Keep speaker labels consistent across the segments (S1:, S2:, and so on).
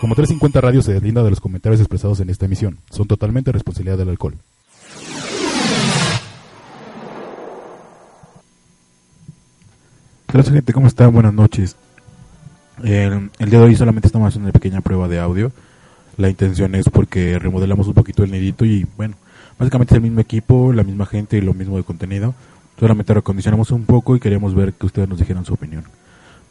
S1: Como 350 Radio se deslinda de los comentarios expresados en esta emisión. Son totalmente responsabilidad del alcohol. Hola gente, ¿cómo están? Buenas noches. El, el día de hoy solamente estamos haciendo una pequeña prueba de audio. La intención es porque remodelamos un poquito el nidito y bueno, básicamente es el mismo equipo, la misma gente y lo mismo de contenido. Solamente recondicionamos un poco y queríamos ver que ustedes nos dijeran su opinión.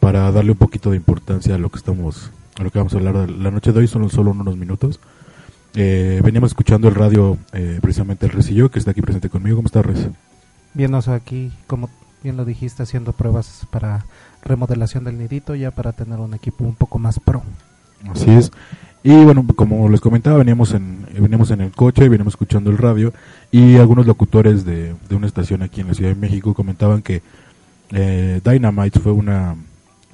S1: Para darle un poquito de importancia a lo que estamos, lo que vamos a hablar la noche de hoy, son solo unos minutos. Eh, veníamos escuchando el radio, eh, precisamente el Resillo, que está aquí presente conmigo. ¿Cómo estás, Res?
S2: Bien, aquí, como bien lo dijiste, haciendo pruebas para remodelación del nidito, ya para tener un equipo un poco más pro.
S1: Así es. Y bueno, como les comentaba, veníamos en, veníamos en el coche, y veníamos escuchando el radio y algunos locutores de, de una estación aquí en la Ciudad de México comentaban que eh, Dynamite fue una,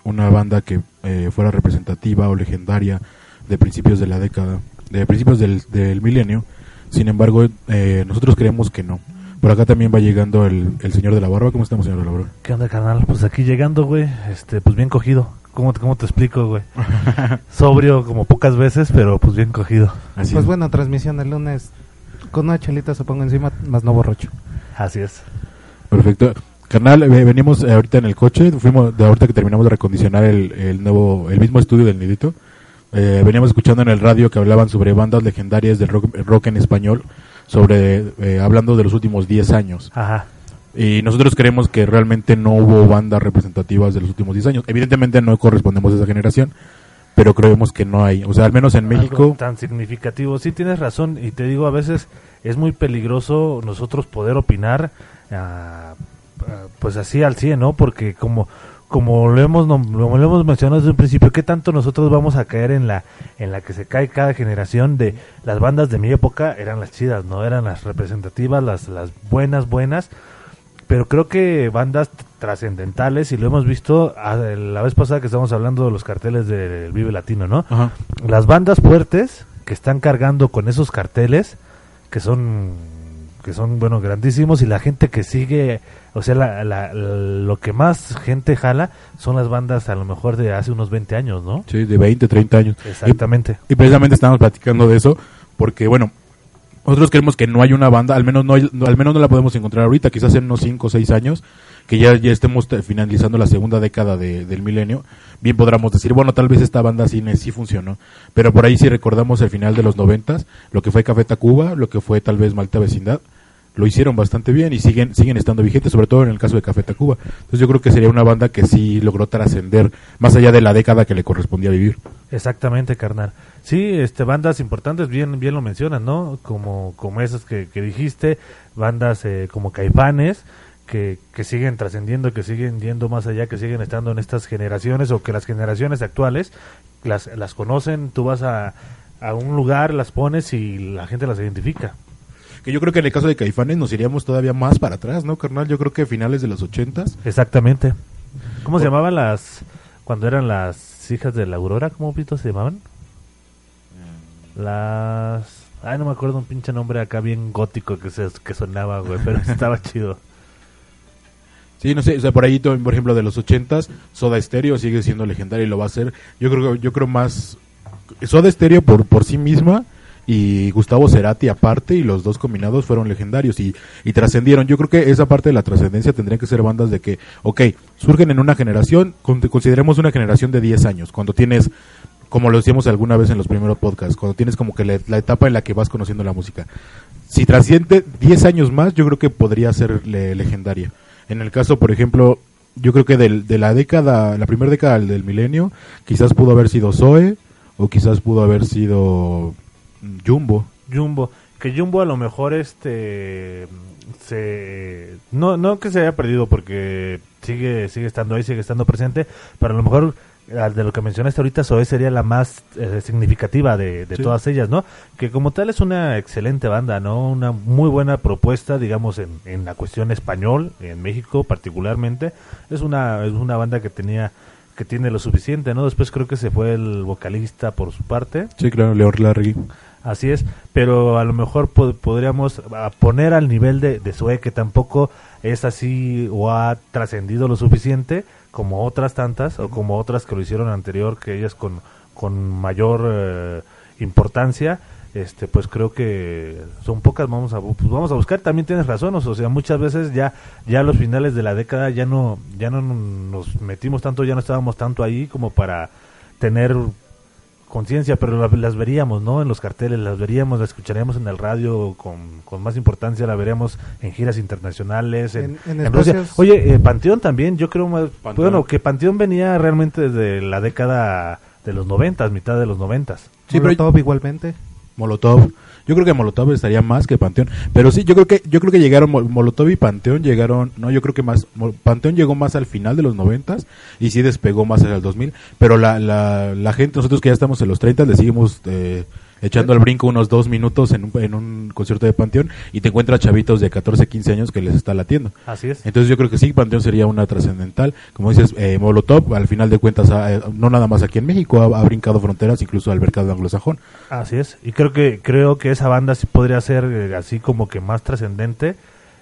S1: una banda que eh, fuera representativa o legendaria de principios de la década, de principios del, del milenio. Sin embargo, eh, nosotros creemos que no. Por acá también va llegando el, el señor de la barba. ¿Cómo estamos, señor de la barba?
S3: ¿Qué onda, carnal? Pues aquí llegando, güey, este, pues bien cogido. ¿Cómo te, cómo te explico, güey? Sobrio como pocas veces, pero pues bien cogido.
S1: Así
S2: pues
S1: es.
S2: bueno, transmisión el lunes con una chelita se pongo encima, más no borracho.
S3: Así es.
S1: Perfecto. Carnal, eh, venimos eh, ahorita en el coche, fuimos de ahorita que terminamos de recondicionar el, el nuevo, el mismo estudio del Nidito. Eh, veníamos escuchando en el radio que hablaban sobre bandas legendarias del rock, rock en español, sobre eh, hablando de los últimos 10 años.
S3: Ajá.
S1: Y nosotros creemos que realmente no hubo bandas representativas de los últimos 10 años. Evidentemente no correspondemos a esa generación, pero creemos que no hay. O sea, al menos en
S3: Algo
S1: México,
S3: tan significativo. Sí, tienes razón. Y te digo, a veces es muy peligroso nosotros poder opinar, ah, pues así al 100, ¿no? Porque como como lo hemos como lo hemos mencionado desde un principio, ¿qué tanto nosotros vamos a caer en la en la que se cae cada generación de las bandas de mi época eran las chidas, no eran las representativas, las las buenas buenas, pero creo que bandas trascendentales y lo hemos visto ah, la vez pasada que estábamos hablando de los carteles del Vive Latino, ¿no?
S1: Ajá.
S3: las bandas fuertes que están cargando con esos carteles que son que son bueno grandísimos y la gente que sigue o sea la, la- lo que más gente jala son las bandas a lo mejor de hace unos 20 años no
S1: sí, de 20, 30 años.
S3: exactamente
S1: Y precisamente estábamos platicando de eso, porque bueno, nosotros creemos que no hay una banda, al menos no, hay- no- al menos no la podemos encontrar ahorita, quizás en unos 5 o 6 años, que ya, ya estemos te- finalizando la segunda década de- del milenio, bien podríamos decir, bueno, tal vez esta banda sí, ne- sí funcionó, pero por ahí si recordamos el final de los noventas, lo que fue Café Tacuba, lo que fue tal vez Malta Vecindad, lo hicieron bastante bien y siguen siguen estando vigentes, sobre todo en el caso de Café Tacuba. Entonces yo creo que sería una banda que sí logró trascender más allá de la década que le correspondía vivir.
S3: exactamente carnal sí este bandas importantes bien bien lo mencionas no como como esas que, que dijiste bandas eh, como Caifanes que, que siguen trascendiendo, que siguen yendo más allá, que siguen estando en estas generaciones o que las generaciones actuales las, las conocen, tú vas a, a un lugar, las pones y la gente las identifica.
S1: Que yo creo que en el caso de Caifanes nos iríamos todavía más para atrás, ¿no, carnal? Yo creo que finales de los ochentas.
S3: Exactamente. ¿Cómo se llamaban las, cuando eran las hijas de la Aurora? ¿Cómo pito se llamaban? Las... Ay, no me acuerdo un pinche nombre acá bien gótico que, se, que sonaba, güey, pero estaba chido.
S1: Sí, no sé, o sea, por ahí, por ejemplo, de los ochentas, Soda Stereo sigue siendo legendaria y lo va a ser. Yo creo, yo creo más Soda Stereo por, por sí misma y Gustavo Cerati aparte y los dos combinados fueron legendarios y, y trascendieron. Yo creo que esa parte de la trascendencia tendría que ser bandas de que, ok, surgen en una generación, con- consideremos una generación de 10 años, cuando tienes, como lo decíamos alguna vez en los primeros podcasts, cuando tienes como que la, etapa en la que vas conociendo la música. Si trasciende 10 años más, yo creo que podría ser le- legendaria. En el caso, por ejemplo, yo creo que del- de la década, la primera década del, milenio, quizás pudo haber sido Zoe o quizás pudo haber sido Jumbo.
S3: Jumbo, que Jumbo a lo mejor este se no no que se haya perdido porque sigue sigue estando ahí, sigue estando presente, pero a lo mejor al de lo que mencionaste ahorita, Zoe sería la más eh, significativa de, de
S1: Sí.
S3: todas ellas, ¿no? Que como tal es una excelente banda, ¿no? Una muy buena propuesta, digamos, en, en la cuestión español, en México particularmente. Es una, es una banda que tenía que tiene lo suficiente, ¿no? Después creo que se fue el vocalista por su parte.
S1: Sí, claro, Leor Larregui.
S3: Así es, pero a lo mejor pod- podríamos poner al nivel de, de Zoe, que tampoco es así o ha trascendido lo suficiente como otras tantas o como otras que lo hicieron anterior, que ellas con con mayor eh, importancia este pues creo que son pocas vamos a pues vamos a buscar también tienes razón o sea muchas veces ya ya a los finales de la década ya no ya no nos metimos tanto ya no estábamos tanto ahí como para tener conciencia pero la- las veríamos no en los carteles las veríamos las escucharíamos en el radio con, con más importancia la veríamos en giras internacionales en,
S2: En- en
S3: en Rusia oye eh, Panteón también yo creo más
S1: Panteón.
S3: bueno que Panteón venía realmente desde la década de los noventas mitad de los noventas
S1: Sí, pero-
S2: Molotov igualmente.
S1: Molotov. Yo creo que Molotov estaría más que Panteón, pero sí, yo creo que yo creo que llegaron Mol- Molotov y Panteón llegaron, no, yo creo que más Panteón llegó más al final de los noventas y sí despegó más hacia el 2000, pero la, la, la gente nosotros que ya estamos en los 30 le seguimos eh, echando al brinco unos dos minutos en un, en un concierto de Panteón y te encuentras chavitos de 14, 15 años que les está latiendo.
S3: así es
S1: Entonces yo creo que sí, Panteón sería una trascendental. Como dices, eh, Molotov, al final de cuentas, ha- eh, no nada más aquí en México, ha, ha brincado fronteras, incluso al mercado anglosajón.
S3: Así es, y creo que creo que esa banda sí podría ser eh, así como que más trascendente,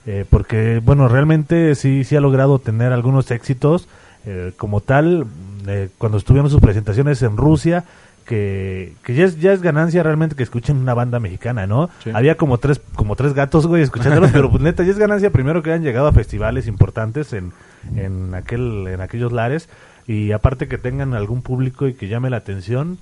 S3: eh, porque bueno, realmente sí sí ha logrado tener algunos éxitos eh, como tal. eh, cuando estuvieron sus presentaciones en Rusia, que, que ya es ya es ganancia realmente que escuchen una banda mexicana, ¿no?
S1: Sí.
S3: Había como tres como tres gatos, güey, escuchándolos, pero pues neta ya es ganancia primero que hayan llegado a festivales importantes en en aquel en aquellos lares y aparte que tengan algún público y que llame la atención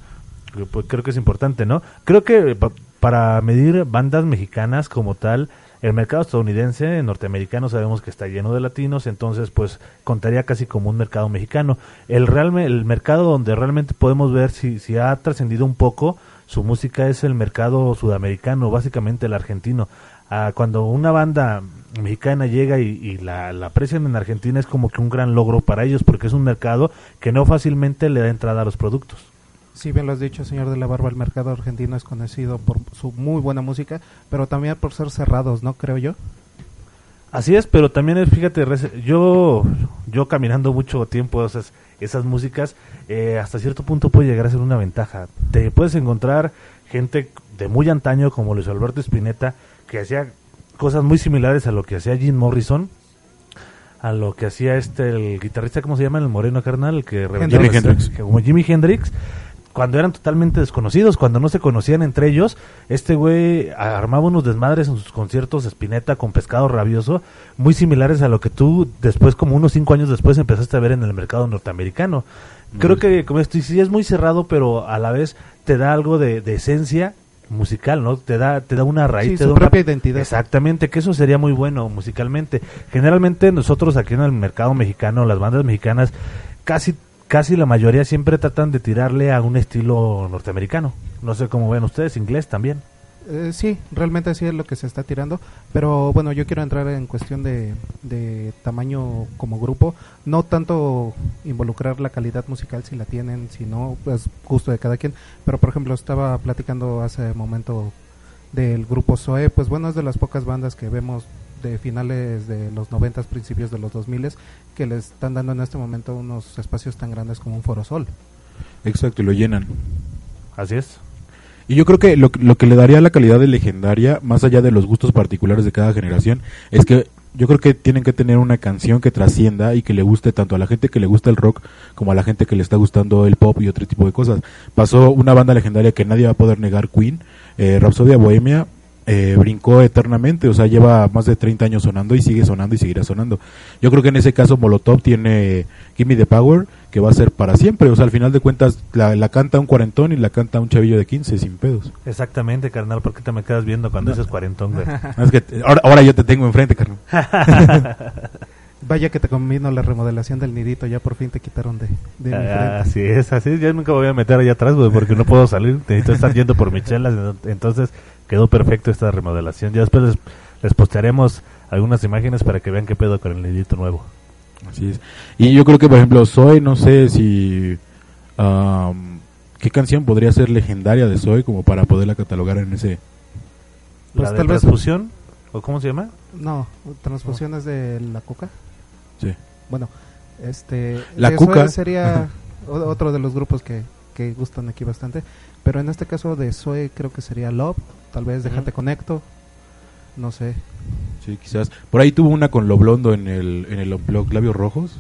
S3: pues, creo que es importante, ¿no? Creo que pa- para medir bandas mexicanas como tal, el mercado estadounidense, norteamericano, sabemos que está lleno de latinos, entonces pues contaría casi como un mercado mexicano. El realme, el mercado donde realmente podemos ver si, si ha trascendido un poco su música es el mercado sudamericano, básicamente el argentino. Ah, cuando una banda mexicana llega y, y la, la aprecian en Argentina es como que un gran logro para ellos porque es un mercado que no fácilmente le da entrada a los productos.
S2: Sí, bien lo has dicho, señor de la Barba, el mercado argentino es conocido por su muy buena música, pero también por ser cerrados, ¿no? Creo yo.
S3: Así es, pero también es, fíjate, yo, yo caminando mucho tiempo esas, esas músicas, eh, hasta cierto punto puede llegar a ser una ventaja. Te puedes encontrar gente de muy antaño como Luis Alberto Spinetta, que hacía cosas muy similares a lo que hacía Jim Morrison, a lo que hacía este, el guitarrista, ¿cómo se llama? El moreno carnal, el que
S1: Jimi
S3: las-
S1: Hendrix.
S3: que como Jimi Hendrix, cuando eran totalmente desconocidos, cuando no se conocían entre ellos, este güey armaba unos desmadres en sus conciertos de Spinetta con pescado rabioso, muy similares a lo que tú después, como unos cinco años después, empezaste a ver en el mercado norteamericano. Creo
S1: Mm.
S3: que, como esto, sí es muy cerrado, pero a la vez te da algo de, de esencia musical, ¿no? Te da, te da una raíz,
S2: Sí,
S3: te
S2: su
S3: da una-
S2: propia identidad.
S3: Exactamente, que eso sería muy bueno musicalmente. Generalmente nosotros aquí en el mercado mexicano, las bandas mexicanas, casi casi la mayoría siempre tratan de tirarle a un estilo norteamericano. No sé cómo ven ustedes, inglés también.
S2: Eh, sí, realmente sí es lo que se está tirando, pero bueno, yo quiero entrar en cuestión de, de tamaño como grupo, no tanto involucrar la calidad musical si la tienen, si no, pues gusto de cada quien, pero por ejemplo estaba platicando hace momento del grupo Zoe, pues bueno, es de las pocas bandas que vemos de finales de los noventas, principios de los 2000 que le están dando en este momento unos espacios tan grandes como un Foro Sol.
S1: Exacto, y lo llenan.
S3: Así es.
S1: Y yo creo que lo, lo que le daría la calidad de legendaria, más allá de los gustos particulares de cada generación, es que yo creo que tienen que tener una canción que trascienda y que le guste tanto a la gente que le gusta el rock como a la gente que le está gustando el pop y otro tipo de cosas. Pasó una banda legendaria que nadie va a poder negar, Queen, eh, Rhapsodia Bohemia, eh, brincó eternamente, o sea, lleva más de 30 años sonando y sigue sonando y seguirá sonando. Yo creo que en ese caso Molotov tiene Gimme the Power, que va a ser para siempre, o sea, al final de cuentas la, la canta un cuarentón y la canta un chavillo de 15 sin pedos.
S3: Exactamente, carnal. ¿Por qué te me quedas viendo cuando
S1: No.
S3: dices cuarentón, güey?
S1: Es que te- ahora, ahora yo te tengo enfrente, carnal.
S2: Vaya que te convino la remodelación del nidito, ya por fin te quitaron de, de mi frente.
S3: Ah, así es, así es. Yo nunca me voy a meter allá atrás, güey, porque no puedo salir. Necesito estar yendo por michelas. Entonces quedó perfecto esta remodelación. Ya después les, les postearemos algunas imágenes para que vean qué pedo con el nidito nuevo.
S1: Así es. Y yo creo que, por ejemplo, Zoe, no sé si... am, ¿Qué canción podría ser legendaria de Zoe como para poderla catalogar en ese...
S2: Pues
S3: ¿La de
S2: tal vez-
S3: transfusión? ¿O cómo se llama?
S2: No, transfusiones de la cuca.
S1: Sí.
S2: Bueno, este.
S1: La
S2: de
S1: Cuca.
S2: Zoe sería otro de los grupos que, que gustan aquí bastante. Pero en este caso de Zoe creo que sería Love. Tal vez Déjate. Conecto. No sé.
S1: Sí, quizás. Por ahí tuvo una con Lo Blondo en el, en el blog Labios Rojos.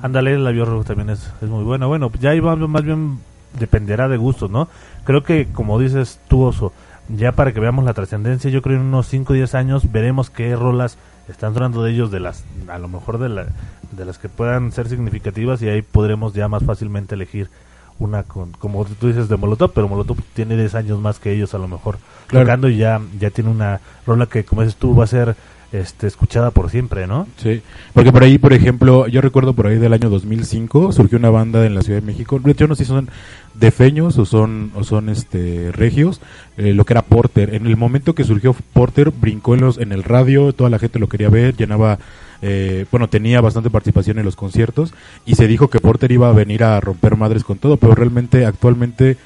S3: Ándale, el labio rojo también es, es muy bueno. Bueno, ya iba más bien dependerá de gustos, ¿no? Creo que, como dices tú, Oso, ya para que veamos la trascendencia, yo creo en unos 5 o 10 años veremos qué rolas están sonando de ellos, de las, a lo mejor de, la, de las que puedan ser significativas y ahí podremos ya más fácilmente elegir una con, como tú dices de Molotov, pero Molotov tiene 10 años más que ellos a lo mejor
S1: Claro.
S3: tocando y ya, ya tiene una rola que como dices tú va a ser este, escuchada por siempre, ¿no?
S1: Sí, porque por ahí, por ejemplo, yo recuerdo por ahí del año 2005 surgió una banda en la Ciudad de México. Yo no sé si son defeños o son o son este regios, eh, lo que era Porter. En el momento que surgió Porter brincó en los en el radio, toda la gente lo quería ver, llenaba eh, bueno, tenía bastante participación en los conciertos y se dijo que Porter iba a venir a romper madres con todo, pero realmente actualmente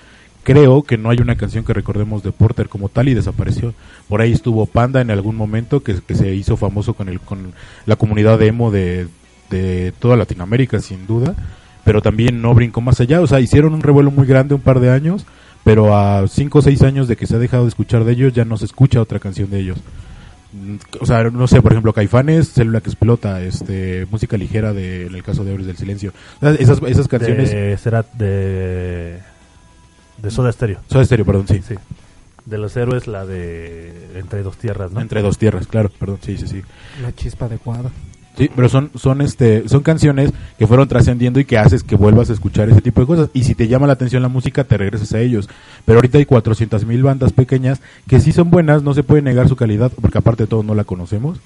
S1: creo que no hay una canción que recordemos de Porter como tal y desapareció. Por ahí estuvo Panda en algún momento que, se hizo famoso con el con la comunidad de emo de, de toda Latinoamérica sin duda, pero también no brincó más allá, o sea, hicieron un revuelo muy grande un par de años, pero a cinco o seis años de que se ha dejado de escuchar de ellos ya no se escucha otra canción de ellos. O sea, no sé, por ejemplo, Caifanes, Célula que explota, este, música ligera de, en el caso de Héroes del Silencio. Esas, esas canciones...
S3: De, será de, de Soda Stereo.
S1: Soda Stereo, perdón, sí.
S3: Sí. De los héroes, la de Entre dos tierras, ¿no?
S1: Entre dos tierras, claro, perdón, sí, sí, sí.
S2: La chispa adecuada.
S1: Sí, pero son, son, este, son canciones que fueron trascendiendo y que haces que vuelvas a escuchar ese tipo de cosas. Y si te llama la atención la música, te regresas a ellos. Pero ahorita hay 400 mil bandas pequeñas que sí son buenas, no se puede negar su calidad, porque aparte de todo no la conocemos.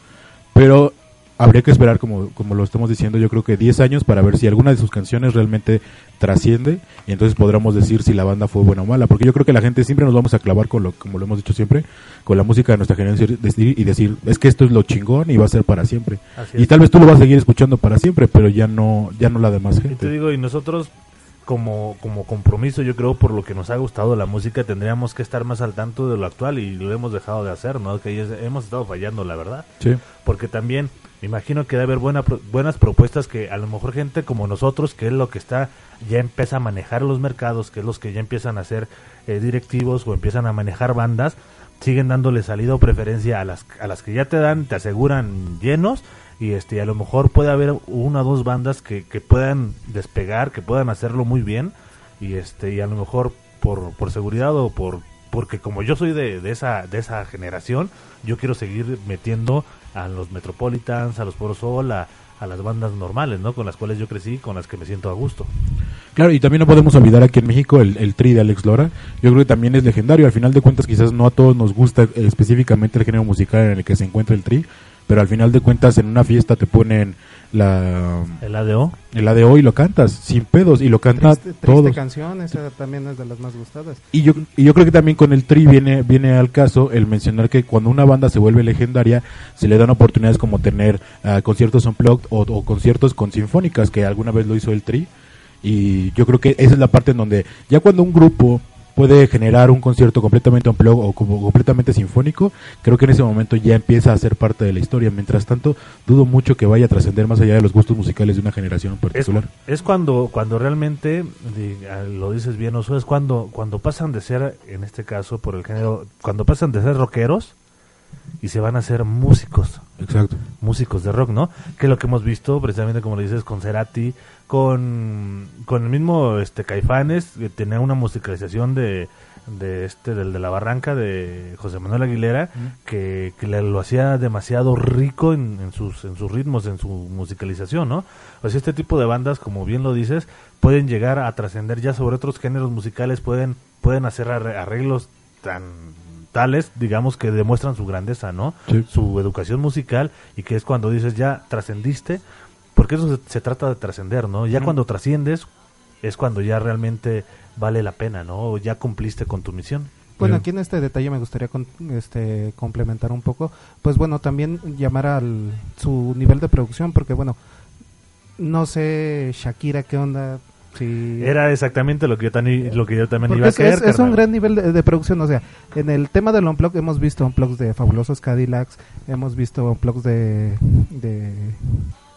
S1: Pero habría que esperar, como, como lo estamos diciendo, yo creo que 10 años para ver si alguna de sus canciones realmente trasciende y entonces podremos decir si la banda fue buena o mala. Porque yo creo que la gente siempre nos vamos a clavar con lo, como lo hemos dicho siempre, con la música de nuestra generación y decir, es que esto es lo chingón y va a ser para siempre. Y tal vez tú lo vas a seguir escuchando para siempre, pero ya no, ya no la demás
S3: Y te
S1: gente.
S3: digo, y nosotros como, como compromiso, yo creo, por lo que nos ha gustado la música, tendríamos que estar más al tanto de lo actual y lo hemos dejado de hacer, ¿no? Que hemos estado fallando, la verdad.
S1: Sí.
S3: Porque también me imagino que debe haber buena, buenas propuestas que a lo mejor gente como nosotros, que es lo que está, ya empieza a manejar los mercados, que es los que ya empiezan a ser eh, directivos o empiezan a manejar bandas, siguen dándole salida o preferencia a las, a las que ya te dan, te aseguran llenos y este a lo mejor puede haber una o dos bandas que, que puedan despegar, que puedan hacerlo muy bien y este y a lo mejor por, por seguridad o por porque como yo soy de, de esa de esa generación, yo quiero seguir metiendo a los Metropolitans, a los Poro Sol, a, a las bandas normales, ¿no? Con las cuales yo crecí, con las que me siento a gusto.
S1: Claro, y también no podemos olvidar aquí en México el, el tri de Alex Lora. Yo creo que también es legendario. Al final de cuentas, quizás no a todos nos gusta eh, específicamente el género musical en el que se encuentra el tri, pero al final de cuentas en una fiesta te ponen la
S3: El ADO,
S1: el ADO y lo cantas sin pedos y lo canta
S2: Triste, triste
S1: todos.
S2: canción, esa también es de las más gustadas.
S1: Y yo, y yo creo que también con el tri viene, viene al caso el mencionar que cuando una banda se vuelve legendaria, se le dan oportunidades como tener ah, conciertos unplugged o, o conciertos con sinfónicas, que alguna vez lo hizo el tri. Y yo creo que esa es la parte en donde ya cuando un grupo puede generar un concierto completamente unplugged o como completamente sinfónico, creo que en ese momento ya empieza a ser parte de la historia. Mientras tanto, dudo mucho que vaya a trascender más allá de los gustos musicales de una generación en
S3: es,
S1: particular.
S3: es cuando cuando realmente lo dices bien Oso, es cuando cuando pasan de ser en este caso por el género cuando pasan de ser rockeros y se van a ser músicos
S1: Exacto.
S3: músicos de rock, ¿no? Que es lo que hemos visto precisamente como lo dices con Cerati, con, con el mismo este Caifanes, que tenía una musicalización de, de este del de la barranca de José Manuel Aguilera que, que le- lo hacía demasiado rico en, en sus en sus ritmos, en su musicalización, ¿no? O sea, este tipo de bandas, como bien lo dices, pueden llegar a trascender ya sobre otros géneros musicales, pueden pueden hacer arre- arreglos tan tales, digamos, que demuestran su grandeza, ¿no?
S1: Sí.
S3: Su educación musical y que es cuando dices ya trascendiste, porque eso se, se trata de trascender, ¿no? Ya cuando trasciendes es cuando ya realmente vale la pena, ¿no? O ya cumpliste con tu misión.
S2: Bueno, aquí en este detalle me gustaría con- este, complementar un poco. Pues bueno, también llamar al su nivel de producción, porque bueno, no sé Shakira qué onda. Si
S3: Era exactamente lo que yo, tan- lo que yo también
S2: Porque
S3: iba a
S2: es,
S3: caer.
S2: es- es un gran nivel de, de producción, o sea, en el tema del unplug hemos visto unplugs de Fabulosos Cadillacs, hemos visto unplugs de, de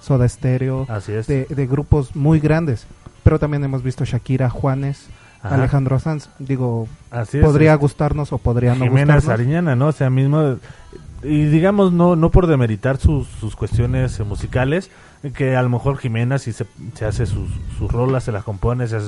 S2: Soda Stereo,
S3: Así es.
S2: de, de grupos muy grandes, pero también hemos visto Shakira, Juanes,
S3: Ajá.
S2: Alejandro Sanz, digo,
S3: Así
S2: podría
S3: es.
S2: gustarnos o podría no
S3: Jimena
S2: gustarnos.
S3: Sariñana, ¿no? O sea, mismo y digamos, no, no por demeritar sus, sus cuestiones eh, musicales, que a lo mejor Jimena si se, se hace sus, sus rolas, se las compone, se hace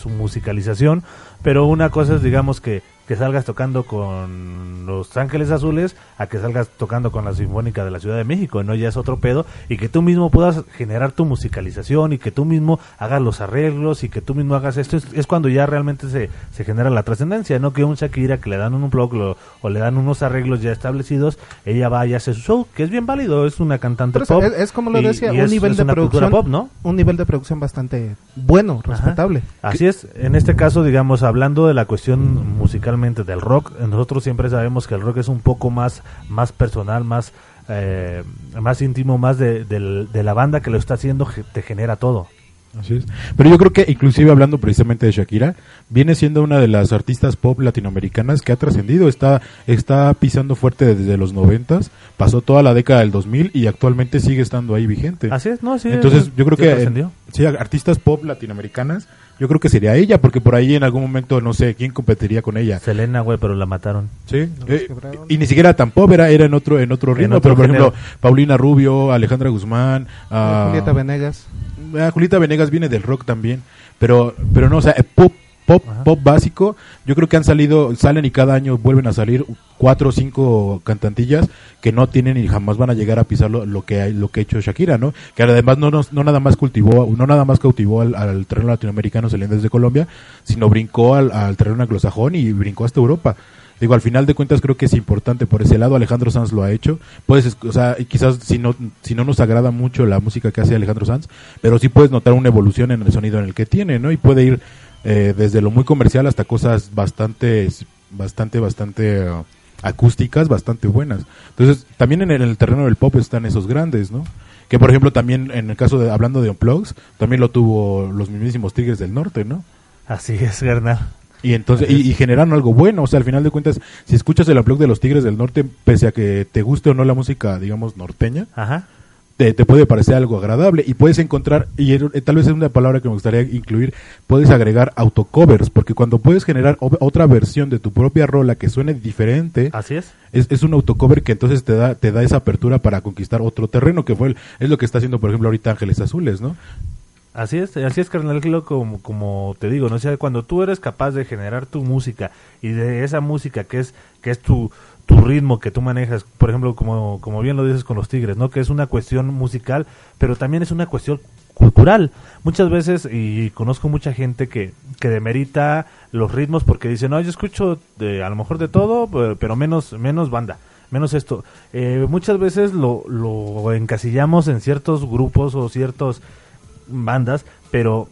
S3: su musicalización, pero una cosa es, digamos, que, que salgas tocando con Los Ángeles Azules a que salgas tocando con la Sinfónica de la Ciudad de México, ¿no? Ya es otro pedo, y que tú mismo puedas generar tu musicalización y que tú mismo hagas los arreglos y que tú mismo hagas esto, es, es cuando ya realmente se, se genera la trascendencia, ¿no? Que un Shakira que le dan un blog lo- o le dan unos arreglos ya establecidos, ella va y hace su show, que es bien válido, es una cantante
S2: Pero
S3: pop.
S2: es, es como lo decía,
S3: y
S2: un
S3: es-
S2: nivel de producción
S3: pop, ¿no?
S2: un nivel de producción bastante bueno, respetable.
S3: Así es, en este caso, digamos, hablando de la cuestión del rock, nosotros siempre sabemos que el rock es un poco más, más personal, más, eh, más íntimo, más de, la banda que lo está haciendo, te genera todo.
S1: Así es. Pero yo creo que inclusive hablando precisamente de Shakira, viene siendo una de las artistas pop latinoamericanas que ha trascendido, está está pisando fuerte desde los noventas, pasó toda la década del 2000 y actualmente sigue estando ahí vigente.
S3: Así es, ¿no? Sí,
S1: Entonces yo creo que
S3: trascendió.
S1: en- sí, artistas pop latinoamericanas, yo creo que sería ella, porque por ahí en algún momento no sé quién competiría con ella.
S3: Selena, güey, pero la mataron.
S1: Sí, eh, y ni siquiera tan pop, era, era en otro en otro
S3: En
S1: ritmo,
S3: otro
S1: pero por ejemplo. Paulina Rubio, Alejandra Guzmán, ah,
S2: Julieta Venegas.
S1: Ah, Julieta Venegas viene del rock también, pero pero no, o sea, eh, pop pop
S3: Ajá.
S1: pop básico, yo creo que han salido salen y cada año vuelven a salir cuatro o cinco cantantillas que no tienen y jamás van a llegar a pisar lo, lo que hay, lo que ha hecho Shakira, ¿no? Que además no nos- no nada más cultivó, no nada más cautivó al, al terreno latinoamericano saliendo desde Colombia, sino brincó al, al terreno anglosajón y brincó hasta Europa. Digo, al final de cuentas creo que es importante por ese lado. Alejandro Sanz lo ha hecho. Puedes, o sea, quizás si no, si no nos agrada mucho la música que hace Alejandro Sanz, pero sí puedes notar una evolución en el sonido en el que tiene, ¿no? Y puede ir eh, desde lo muy comercial hasta cosas bastante, bastante, bastante eh, acústicas, bastante buenas. Entonces, también en el, en el terreno del pop están esos grandes, ¿no? Que por ejemplo también en el caso de, hablando de Unplugs, también lo tuvo los mismísimos Tigres del Norte, ¿no?
S3: Así es, carnal.
S1: Y entonces, y, y generaron algo bueno, o sea, al final de cuentas, si escuchas el unplug de los Tigres del Norte, pese a que te guste o no la música, digamos, norteña,
S3: Ajá.
S1: Te, te puede parecer algo agradable y puedes encontrar, y eh, tal vez es una palabra que me gustaría incluir, puedes agregar autocovers, porque cuando puedes generar otra versión de tu propia rola que suene diferente,
S3: Así es.
S1: es, es un autocover que entonces te da, te da esa apertura para conquistar otro terreno, que fue el- es lo que está haciendo, por ejemplo, ahorita Ángeles Azules, ¿no?
S3: Así es, así es, carnal, como, como te digo, ¿no? O sea, cuando tú eres capaz de generar tu música y de esa música que es, que es tu, tu ritmo que tú manejas, por ejemplo, como, como bien lo dices con los Tigres, ¿no? Que es una cuestión musical, pero también es una cuestión cultural. Muchas veces, y conozco mucha gente que, que demerita los ritmos porque dice, no, yo escucho de, a lo mejor de todo, pe- pero menos, menos banda menos esto. Eh, muchas veces lo, lo encasillamos en ciertos grupos o ciertos bandas, pero,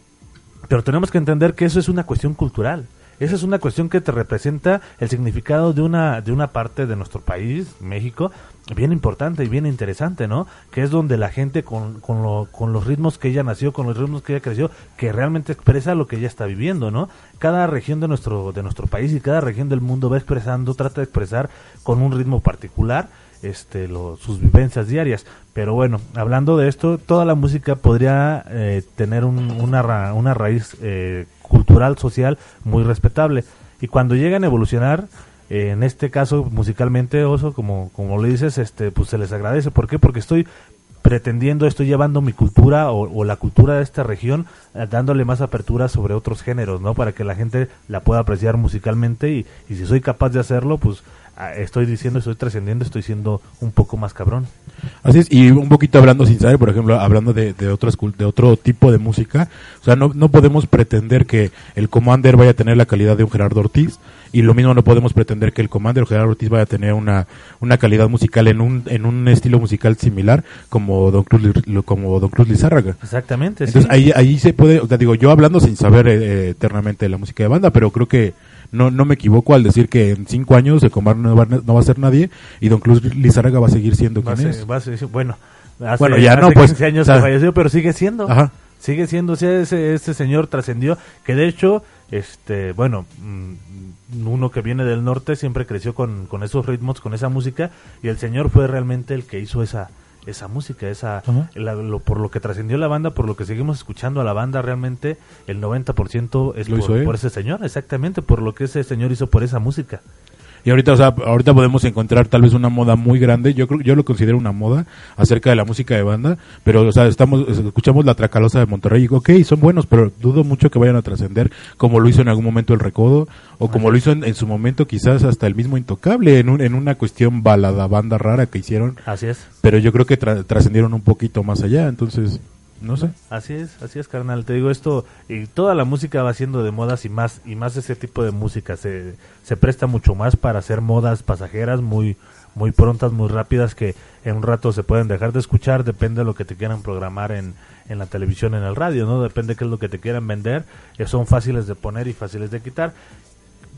S3: pero tenemos que entender que eso es una cuestión cultural. Esa es una cuestión que te representa el significado de una, de una parte de nuestro país, México, bien importante y bien interesante, ¿no? Que es donde la gente con, con, lo- con los ritmos que ella nació, con los ritmos que ella creció, que realmente expresa lo que ella está viviendo, ¿no? Cada región de nuestro, de nuestro país y cada región del mundo va expresando, trata de expresar con un ritmo particular este, lo- sus vivencias diarias. Pero bueno, hablando de esto, toda la música podría eh, tener un- una, ra- una raíz eh, cultural, social muy respetable. Y cuando llegan a evolucionar, eh, en este caso musicalmente, Oso, como, como le dices, este, pues se les agradece. ¿Por qué? Porque estoy pretendiendo, estoy llevando mi cultura o, o la cultura de esta región, eh, dándole más apertura sobre otros géneros, ¿no? Para que la gente la pueda apreciar musicalmente y, y si soy capaz de hacerlo, pues estoy diciendo, estoy trascendiendo, estoy siendo un poco más cabrón.
S1: Así es, y un poquito hablando sin saber, por ejemplo, hablando de, de, otras, de otro tipo de música, o sea, no, no podemos pretender que el Commander vaya a tener la calidad de un Gerardo Ortiz, y lo mismo no podemos pretender que el Commander o Gerardo Ortiz vaya a tener una, una calidad musical en un, en un estilo musical similar como Don Cruz, como Don Cruz Lizárraga.
S3: Exactamente,
S1: Entonces
S3: sí.
S1: ahí, ahí se puede, o sea, digo, yo hablando sin saber eh, eh, eternamente de la música de banda, pero creo que no, no me equivoco al decir que en cinco años el Commander no va, no va a ser nadie y Don Cruz Lizárraga va a seguir siendo
S3: Va
S1: quien
S3: ser-
S1: es.
S3: va a ser- bueno, hace,
S1: Bueno, ya
S3: hace
S1: no, pues,
S3: 15 años
S1: o sea,
S3: que falleció, pero sigue siendo.
S1: Ajá.
S3: Sigue siendo, o sea, ese, ese señor trascendió, que de hecho, este, bueno, mm, uno que viene del norte siempre creció con, con esos ritmos, con esa música, y el señor fue realmente el que hizo esa esa música, esa la- lo- por lo que trascendió la banda, por lo que seguimos escuchando a la banda, realmente el 90% es por ese señor, exactamente, por lo que ese señor hizo por esa música.
S1: Y ahorita, o sea, ahorita podemos encontrar tal vez una moda muy grande, yo creo, yo lo considero una moda acerca de la música de banda, pero, o sea, estamos, escuchamos la Tracalosa de Monterrey y digo, ok, son buenos, pero dudo mucho que vayan a trascender como lo hizo en algún momento el Recodo, o como lo hizo en, en su momento quizás hasta el mismo Intocable, en, un, en una cuestión balada, banda rara que hicieron,
S3: Así es.
S1: pero yo creo que tra- trascendieron un poquito más allá, entonces, no sé.
S3: Así es, así es, carnal. Te digo esto, y toda la música va siendo de modas y más, y más ese tipo de música se, se presta mucho más para hacer modas pasajeras muy, muy prontas, muy rápidas que en un rato se pueden dejar de escuchar, depende de lo que te quieran programar en, en la televisión, en el radio, ¿no? Depende qué es lo que te quieran vender, eh, son fáciles de poner y fáciles de quitar.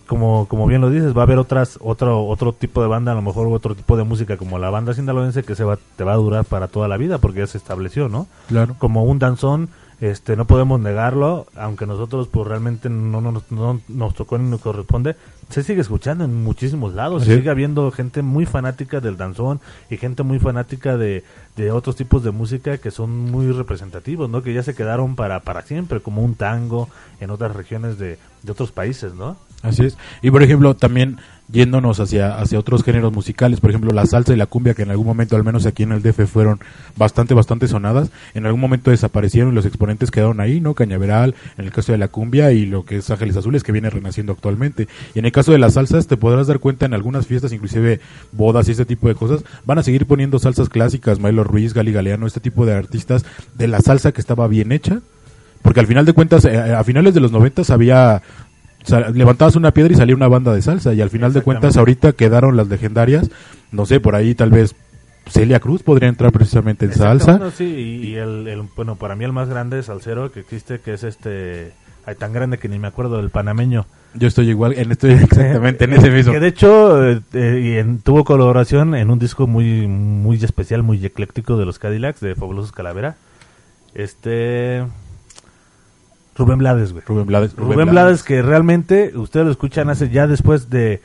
S3: Como, como bien lo dices, va a haber otras, otro, otro tipo de banda, a lo mejor otro tipo de música como la banda sinaloense que se va, te va a durar para toda la vida porque ya se estableció, ¿no?
S1: Claro.
S3: como un danzón, este, no podemos negarlo, aunque nosotros pues realmente no, no, nos- no nos tocó ni nos corresponde, se sigue escuchando en muchísimos lados,
S1: Sí.
S3: sigue habiendo gente muy fanática del danzón y gente muy fanática de, de otros tipos de música que son muy representativos, ¿no? Que ya se quedaron para, para siempre, como un tango en otras regiones de, de otros países, ¿no?
S1: Así es. Y por ejemplo, también yéndonos hacia, hacia otros géneros musicales, por ejemplo, la salsa y la cumbia, que en algún momento, al menos aquí en el DF, fueron bastante, bastante sonadas, en algún momento desaparecieron y los exponentes quedaron ahí, ¿no? Cañaveral, en el caso de la cumbia y lo que es Ángeles Azules, que viene renaciendo actualmente. Y en el caso de las salsas, te podrás dar cuenta en algunas fiestas, inclusive bodas y este tipo de cosas, van a seguir poniendo salsas clásicas, Maelo Ruiz, Gali Galeano, este tipo de artistas de la salsa que estaba bien hecha, porque al final de cuentas, eh, a finales de los noventas había sa- levantabas una piedra y salía una banda de salsa y al final de cuentas ahorita quedaron las legendarias, no sé, por ahí tal vez Celia Cruz podría entrar precisamente en salsa.
S3: bueno, sí, y, y el, el- bueno, para mí el más grande salsero que existe, que es este, ay, tan grande que ni me acuerdo del panameño.
S1: Yo estoy igual, en estoy exactamente en ese mismo.
S3: Que de hecho eh, eh, en- tuvo colaboración en un disco muy muy especial, muy ecléctico de los Cadillacs, de Fabulosos Calavera. Este... Rubén Blades, güey.
S1: Rubén Blades.
S3: Rubén, Blades, que realmente ustedes lo escuchan hace ya después de,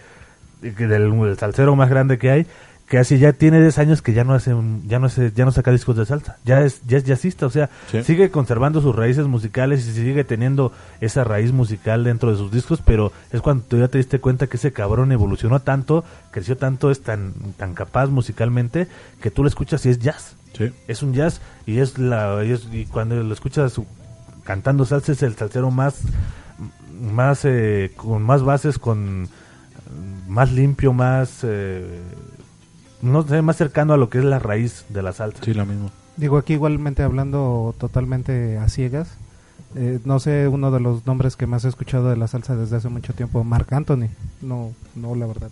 S3: de del, del salsero más grande que hay, que hace ya tiene 10 años que ya no hace ya no hace, ya no saca discos de salsa, ya es ya es jazzista, o sea,
S1: Sí.
S3: sigue conservando sus raíces musicales y sigue teniendo esa raíz musical dentro de sus discos, pero es cuando tú ya te diste cuenta que ese cabrón evolucionó tanto, creció tanto, es tan tan capaz musicalmente que tú lo escuchas y es jazz
S1: Sí.
S3: es un jazz y es la y, es- y cuando lo escuchas cantando salsa es el salsero más más eh, con más bases con más limpio más eh, no sé más cercano a lo que es la raíz de la salsa
S1: Sí, la misma.
S2: Digo, aquí igualmente hablando totalmente a ciegas. eh, no sé, uno de los nombres que más he escuchado de la salsa desde hace mucho tiempo, Marc Anthony. No, no, la verdad.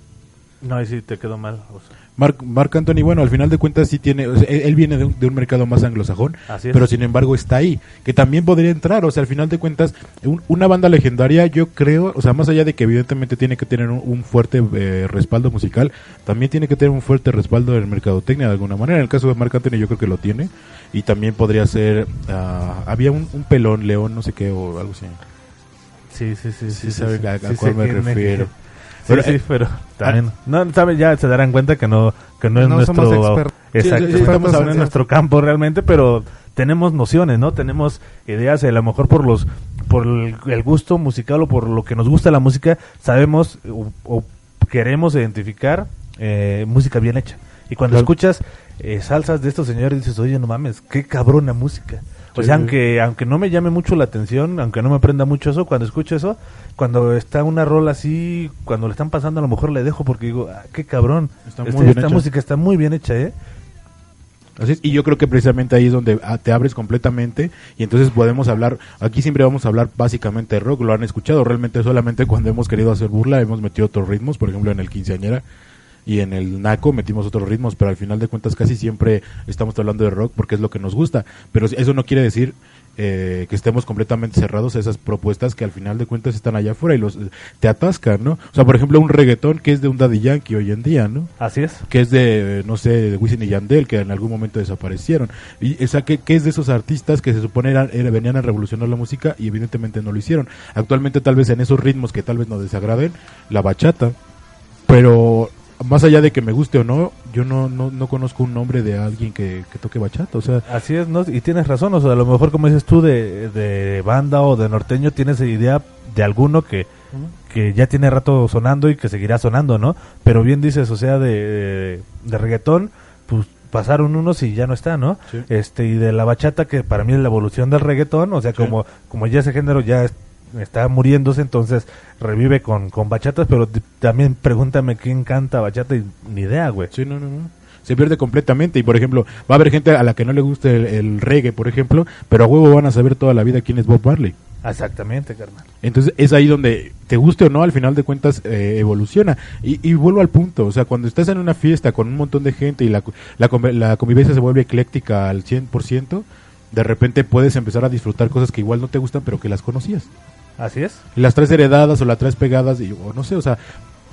S3: No ahí sí te quedó mal o sea,
S1: Mark, Mark Anthony, bueno, al final de cuentas sí tiene, o sea, él, él viene de un, de un mercado más anglosajón, pero sin embargo está ahí, que también podría entrar, o sea, al final de cuentas, un- una banda legendaria, yo creo, o sea, más allá de que evidentemente tiene que tener un, un fuerte eh, respaldo musical, también tiene que tener un fuerte respaldo del mercadotecnia de alguna manera, en el caso de Mark Anthony yo creo que lo tiene, y también podría ser, ah, había un, un pelón, león, no sé qué, o algo así.
S3: sí sí sí
S1: Sí a- a
S3: sí
S1: cuál
S3: sé
S1: me refiero. Pero,
S3: sí,
S1: eh,
S3: pero también. No, saben, ya se darán cuenta que no, que no es
S2: No
S3: nuestro.
S2: somos expertos.
S3: Exacto,
S1: Sí,
S3: estamos hablando de nuestro campo realmente, pero tenemos nociones, ¿no? Tenemos ideas, a lo mejor por los, por el, el gusto musical o por lo que nos gusta la música, sabemos o, o queremos identificar eh, música bien hecha. Y cuando
S1: Claro.
S3: escuchas eh, salsas de estos señores dices, oye, no mames, qué cabrona música. O sea,
S1: sí.
S3: aunque, aunque no me llame mucho la atención, aunque no me prenda mucho eso, cuando escucho eso, cuando está una rola así, cuando le están pasando, a lo mejor le dejo porque digo, ah, qué cabrón.
S1: Está
S3: Este-
S1: muy
S3: esta
S1: hecha.
S3: música está muy bien hecha, ¿eh?
S1: Así es, y yo creo que precisamente ahí es donde ah, te abres completamente y entonces podemos hablar, aquí siempre vamos a hablar básicamente de rock, lo han escuchado, realmente solamente cuando hemos querido hacer burla hemos metido otros ritmos, por ejemplo en el quinceañera y en el naco metimos otros ritmos, pero al final de cuentas casi siempre estamos hablando de rock porque es lo que nos gusta, pero eso no quiere decir eh, que estemos completamente cerrados a esas propuestas que al final de cuentas están allá afuera y los te atascan, ¿no? O sea, por ejemplo, un reggaetón que es de un Daddy Yankee hoy en día, ¿no?
S3: Así es.
S1: que es de, no sé, de Wisin y Yandel, que en algún momento desaparecieron. Y, o sea, que, que es de esos artistas que se supone eran, era- venían a revolucionar la música y evidentemente no lo hicieron. Actualmente tal vez en esos ritmos que tal vez nos desagraden, la bachata. Pero más allá de que me guste o no, yo no, no, no conozco un nombre de alguien que, que toque bachata. O sea,
S3: Así es, ¿no? Y tienes razón, o sea, a lo mejor como dices tú de, de banda o de norteño, tienes idea de alguno que, que ya tiene rato sonando y que seguirá sonando, ¿no? Pero bien dices, o sea, de, de, de reggaetón, pues pasaron unos y ya no está, ¿no?
S1: Sí.
S3: Este, y de la bachata, que para mí es la evolución del reggaetón, o sea,
S1: Sí.
S3: como, como ya ese género ya es- está muriéndose, entonces revive con, con bachatas, pero también pregúntame quién canta bachata y ni idea, güey.
S1: Sí, no, no, no. Se pierde completamente. Y por ejemplo, va a haber gente a la que no le guste el, el reggae, por ejemplo, pero a huevo van a saber toda la vida quién es Bob Marley.
S3: Exactamente, carnal.
S1: Entonces es ahí donde, te guste o no, al final de cuentas eh, evoluciona. Y, y vuelvo al punto, o sea, cuando estás en una fiesta con un montón de gente y la, la, la convivencia se vuelve ecléctica al 100%, de repente puedes empezar a disfrutar cosas que igual no te gustan, pero que las conocías.
S3: Así es.
S1: Las traes heredadas o las traes pegadas, y, o no sé, o sea,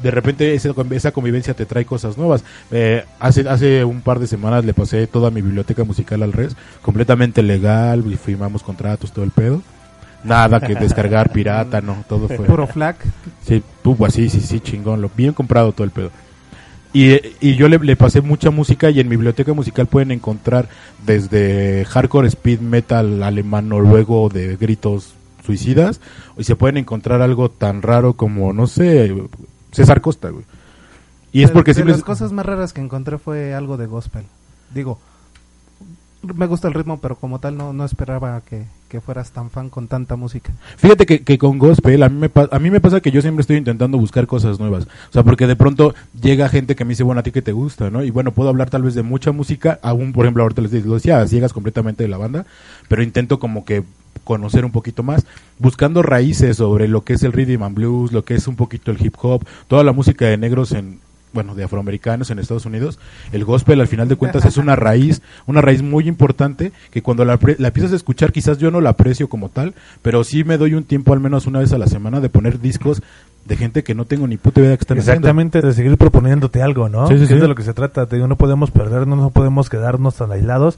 S1: de repente esa convivencia te trae cosas nuevas. Eh, hace, hace un par de semanas le pasé toda mi biblioteca musical al res, completamente legal, y firmamos contratos, todo el pedo. Nada que descargar pirata, no, todo fue.
S2: Puro flag.
S1: Sí, tuvo así, sí, sí, chingón, lo bien comprado todo el pedo. Y, y yo le, le pasé mucha música y en mi biblioteca musical pueden encontrar desde hardcore, speed metal, alemán, noruego, de gritos suicidas, y se pueden encontrar algo tan raro como, no sé, César Costa, güey. Y es porque
S2: de
S1: siempre...
S2: las cosas más raras que encontré fue algo de gospel. Digo, me gusta el ritmo, pero como tal no, no esperaba que, que fueras tan fan con tanta música.
S1: Fíjate que, que con gospel a mí, me pa- a mí me pasa que yo siempre estoy intentando buscar cosas nuevas. O sea, porque de pronto llega gente que me dice, bueno, a ti que te gusta, ¿no? Y bueno, puedo hablar tal vez de mucha música, aún por ejemplo ahorita les digo, lo decía, ciegas completamente de la banda, pero intento como que conocer un poquito más, buscando raíces sobre lo que es el rhythm and blues, lo que es un poquito el hip hop, toda la música de negros en bueno, de afroamericanos en Estados Unidos, el gospel al final de cuentas es una raíz, una raíz muy importante que cuando la, la empiezas a escuchar quizás yo no la aprecio como tal, pero sí me doy un tiempo al menos una vez a la semana de poner discos de gente que no tengo ni puta idea que están haciendo.
S3: Exactamente, de seguir proponiéndote algo, ¿no?
S1: Sí, sí, sí.
S3: es de lo que se trata. Te digo, no podemos perdernos, no podemos quedarnos tan aislados,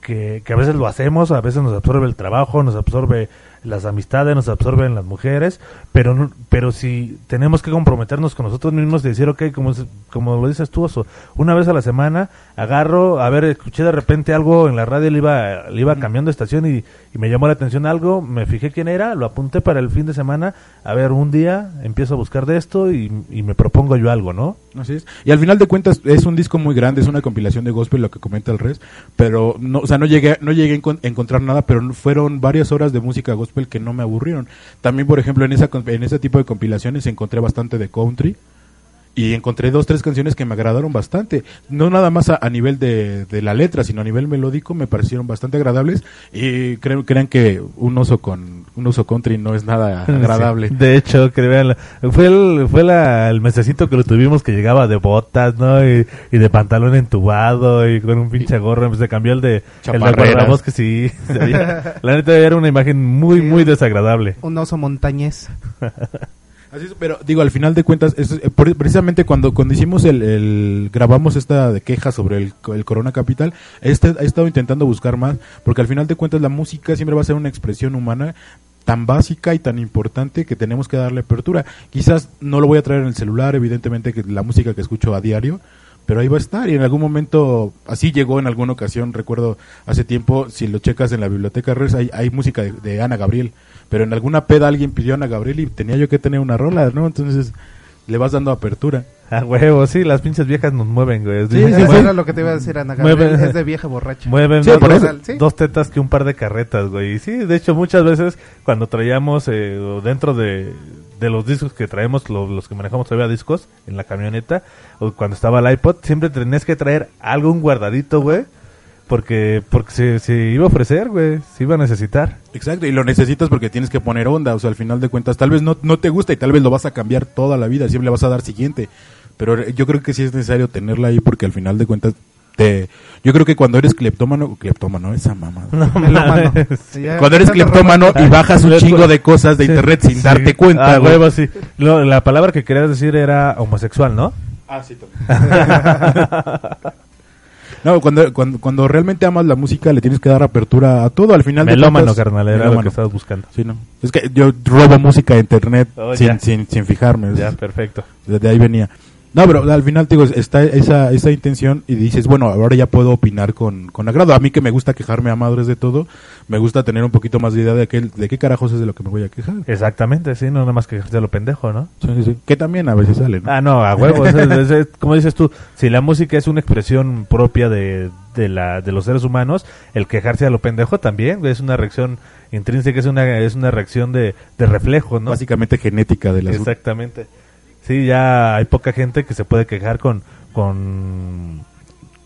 S3: que, que a veces lo hacemos, a veces nos absorbe el trabajo, nos absorbe las amistades, nos absorben las mujeres, pero pero si tenemos que comprometernos con nosotros mismos y decir, ok, como, como lo dices tú, Oso, una vez a la semana agarro, a ver, escuché de repente algo en la radio, le iba, le iba cambiando de estación y, y me llamó la atención algo, me fijé quién era, lo apunté para el fin de semana, a ver, un día empiezo a buscar de esto y, me propongo yo algo, ¿no?
S1: Así es. Y al final de cuentas es un disco muy grande, es una compilación de gospel lo que comenta el Res, pero no, o sea, no llegué, no llegué a encon- encontrar nada, pero fueron varias horas de música gospel que no me aburrieron. También, por ejemplo, en esa en ese tipo de compilaciones encontré bastante de country y encontré dos tres canciones que me agradaron bastante, no nada más a, a nivel de, de la letra, sino a nivel melódico me parecieron bastante agradables y creo crean que un oso con un oso country no es nada agradable.
S3: Sí. De hecho, que vean, fue el, fue la, el mesecito que lo tuvimos que llegaba de botas, ¿no? Y, y de pantalón entubado y con un pinche gorro. Se cambió el de, el de guardabosques, sí. la neta era una imagen muy, muy desagradable.
S2: Un oso montañés.
S1: Así es, pero digo, al final de cuentas, es, eh, precisamente cuando, cuando hicimos el, el- grabamos esta de queja sobre el, co- el Corona Capital, este, he estado intentando buscar más, porque al final de cuentas la música siempre va a ser una expresión humana tan básica y tan importante que tenemos que darle apertura. Quizás no lo voy a traer en el celular, evidentemente que la música que escucho a diario, pero ahí va a estar y en algún momento, así llegó en alguna ocasión, recuerdo hace tiempo, si lo checas en la biblioteca hay, hay música de Ana Gabriel, pero en alguna peda alguien pidió a Ana Gabriel y tenía yo que tener una rola, ¿no? Entonces le vas dando apertura.
S3: A huevo, sí, las pinches viejas nos mueven, güey.
S1: Sí, sí,
S2: era lo que te iba a decir, Ana Gabriel. Es de vieja borracha.
S3: Mueven
S1: Sí,
S3: más
S1: por
S3: dos,
S1: eso.
S2: Sí.
S3: dos tetas que un par de carretas, güey. Y sí, de hecho, muchas veces cuando traíamos eh, dentro de, de los discos que traemos, lo- los que manejamos todavía discos en la camioneta, o cuando estaba el iPod, siempre tenías que traer algo, un guardadito, güey. Porque, porque se, se iba a ofrecer, güey. Se iba a necesitar.
S1: Exacto, y lo necesitas porque tienes que poner onda, o sea, al final de cuentas, tal vez no, no te gusta y tal vez lo vas a cambiar toda la vida, siempre le vas a dar siguiente, pero yo creo que sí es necesario tenerla ahí porque al final de cuentas, te, yo creo que cuando eres cleptómano, cleptómano, esa mamada.
S2: Melómano. Sí, ya-
S1: Cuando eres cleptómano y bajas un chingo de cosas de
S3: Sí,
S1: internet sin
S3: sí.
S1: darte cuenta,
S3: Ah,
S1: güey.
S3: huevo, sí. Lo- la palabra que querías decir era homosexual, ¿no?
S1: Ah, sí, No, cuando, cuando, cuando realmente amas la música le tienes que dar apertura a todo. Al final de
S3: Melómano,
S1: cuentas-
S3: carnal, era lo que estabas buscando.
S1: Sí, no. Es que yo robo música de internet
S3: Oh,
S1: sin, sin, sin fijarme.
S3: Ya, perfecto.
S1: Desde ahí venía. No, pero al final te digo, está esa, esa intención y dices, bueno, ahora ya puedo opinar con, con agrado. A mí que me gusta quejarme a madres de todo, me gusta tener un poquito más de idea de, qué, de qué carajos es de lo que me voy a quejar.
S3: Exactamente, sí, no nada más quejarse de lo pendejo, ¿no?
S1: Sí, sí, sí. Que también a veces sale, ¿no?
S3: Ah, no, a huevo. es- es- es- como dices tú, si la música es una expresión propia de, de, la, de los seres humanos, el quejarse a lo pendejo también es una reacción intrínseca, es una, es una reacción de, de reflejo, ¿no?
S1: Básicamente genética de las...
S3: Exactamente. Sí, ya hay poca gente que se puede quejar con, con,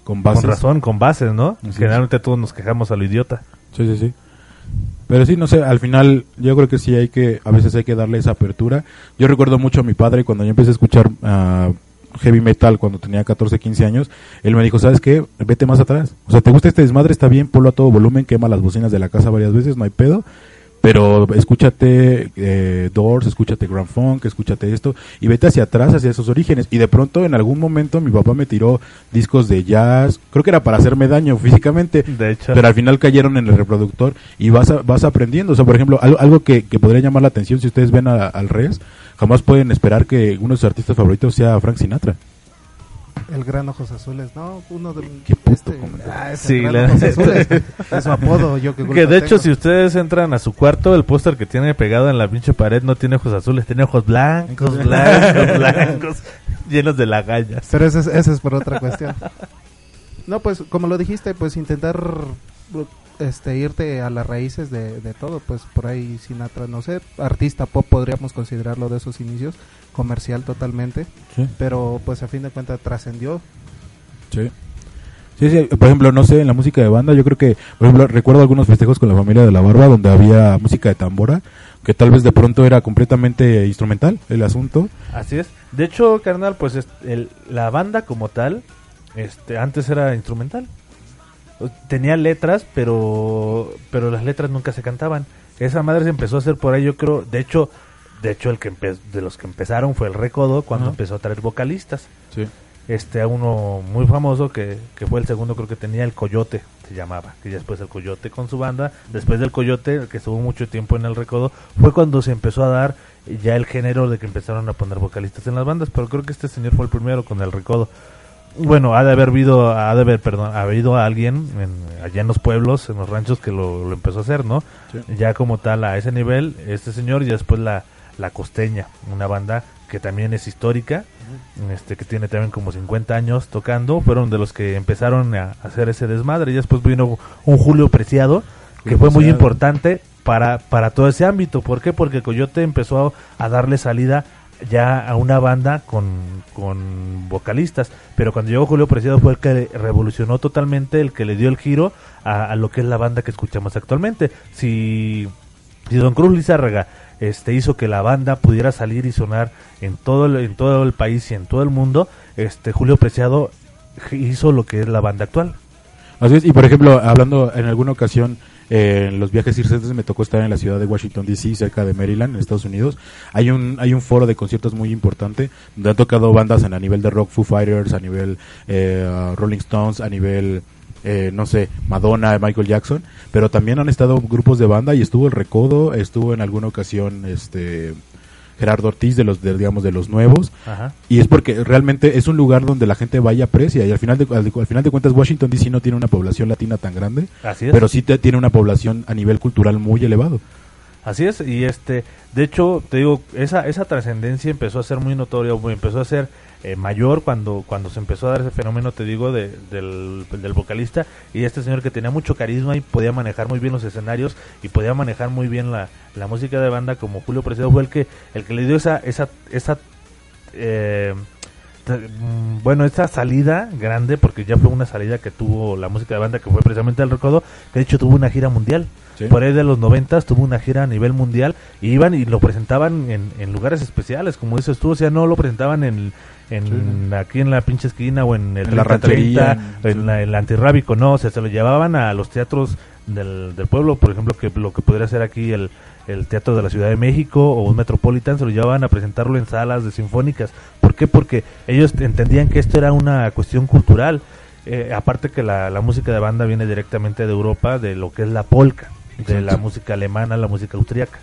S1: Con bases.
S3: con razón, con bases, ¿no?
S1: Así es.
S3: Generalmente todos nos quejamos a lo idiota.
S1: Sí, sí, sí. Pero sí, no sé, al final yo creo que sí hay que, a veces hay que darle esa apertura. Yo recuerdo mucho a mi padre cuando yo empecé a escuchar ah, heavy metal cuando tenía 14, 15 años, él me dijo, ¿sabes qué? Vete más atrás. O sea, ¿te gusta este desmadre? Está bien, ponlo a todo volumen, quema las bocinas de la casa varias veces, no hay pedo. Pero escúchate eh, Doors, escúchate Grand Funk, escúchate esto y vete hacia atrás, hacia esos orígenes. Y de pronto, en algún momento, mi papá me tiró discos de jazz, creo que era para hacerme daño físicamente,
S3: De hecho,
S1: pero al final cayeron en el reproductor y vas a- vas aprendiendo. O sea, por ejemplo, algo, algo que, que podría llamar la atención si ustedes ven a- al Res, jamás pueden esperar que uno de sus artistas favoritos sea Frank Sinatra.
S2: El gran Ojos Azules, no, uno de
S1: Qué puto comentario.
S2: ah, es
S3: Sí,
S2: el gran
S3: la-
S2: Ojos Azules, es su apodo, yo que,
S3: que de hecho
S2: tengo.
S3: si ustedes entran a su cuarto, el póster que tiene pegado en la pinche pared no tiene ojos azules, tiene ojos blancos, blancos, blancos, llenos de lagallas.
S2: Pero ese es, ese es por otra cuestión. No, pues como lo dijiste, pues intentar este irte a las raíces de, de todo, pues por ahí Sinatra, no sé, artista pop podríamos considerarlo de esos inicios, comercial totalmente,
S1: Sí,
S2: pero pues a fin de cuentas trascendió.
S1: sí. Sí, sí, por ejemplo, no sé, en la música de banda, yo creo que, por ejemplo, recuerdo algunos festejos con la familia de la barba donde había música de tambora, que tal vez de pronto era completamente instrumental el asunto.
S3: Así es. De hecho, carnal, pues es- el- la banda como tal, este, antes era instrumental. Tenía letras, pero, pero las letras nunca se cantaban. Esa madre se empezó a hacer por ahí, yo creo. De hecho, de hecho el que empe- de los que empezaron fue el Recodo cuando empezó a traer vocalistas.
S1: Sí.
S3: Este, a uno muy famoso que, que fue el segundo, creo que tenía el Coyote, se llamaba, que después el Coyote con su banda, después del Coyote, que estuvo mucho tiempo en el recodo, fue cuando se empezó a dar ya el género de que empezaron a poner vocalistas en las bandas, pero creo que este señor fue el primero con el recodo. Bueno, ha de haber habido, ha de haber, perdón, ha habido alguien en- allá en los pueblos, en los ranchos que lo, lo empezó a hacer, ¿no?
S1: Sí.
S3: Ya como tal a ese nivel, este señor y después la, la Costeña, una banda que también es histórica, este que tiene también como 50 años tocando, fueron de los que empezaron a hacer ese desmadre y después vino un Julio Preciado, que
S1: Julio
S3: fue muy
S1: Preciado.
S3: importante para, para todo ese ámbito. ¿Por qué? Porque Coyote empezó a, a darle salida ya a una banda con, con vocalistas, pero cuando llegó Julio Preciado fue el que revolucionó totalmente, el que le dio el giro a, lo que es la banda que escuchamos actualmente. Si, si Don Cruz Lizárraga este, hizo que la banda pudiera salir y sonar en todo el, en todo el país y en todo el mundo, este Julio Preciado hizo lo que es la banda actual.
S1: Y por ejemplo, hablando en alguna ocasión, eh, en los viajes circenses me tocó estar en la ciudad de Washington DC, cerca de Maryland, en Estados Unidos. Hay un hay un foro de conciertos muy importante donde han tocado bandas en, a nivel de rock, Foo Fighters, a nivel eh, Rolling Stones, a nivel eh, no sé, Madonna, Michael Jackson, pero también han estado grupos de banda y estuvo el Recodo, estuvo en alguna ocasión este Gerardo Ortiz de los de, digamos de los nuevos
S3: Ajá.
S1: y es porque realmente es un lugar donde la gente vaya aprecia y al final de, al, al final de cuentas Washington DC no tiene una población latina tan grande
S3: Así es.
S1: pero sí te- tiene una población a nivel cultural muy elevado
S3: Así es, y este, de hecho, te digo, esa, esa trascendencia empezó a ser muy notoria, empezó a ser eh, mayor cuando, cuando se empezó a dar ese fenómeno, te digo, de, del, del vocalista y este señor que tenía mucho carisma y podía manejar muy bien los escenarios y podía manejar muy bien la, la música de banda como Julio Preciado fue el que, el que le dio esa, esa, esa eh, mm, bueno, esa salida grande, porque ya fue una salida que tuvo la música de banda, que fue precisamente el recodo, que de hecho tuvo una gira mundial.
S1: Sí.
S3: Por ahí de los noventas tuvo una gira a nivel mundial y iban y lo presentaban en, en lugares especiales, como dices tú, o sea, no lo presentaban en, en aquí en la pinche esquina o en el
S1: En la
S3: 30-30,
S1: ranchería,
S3: o en la- el antirrábico, no, o sea, se lo llevaban a los teatros del, del pueblo, por ejemplo, que lo que podría ser aquí el, el Teatro de la Ciudad de México o un Metropolitan, se lo llevaban a presentarlo en salas de sinfónicas. ¿Por qué? Porque ellos entendían que esto era una cuestión cultural. Eh, aparte que la, la música de banda viene directamente de Europa, de lo que es la polka, de la música alemana, la música austríaca.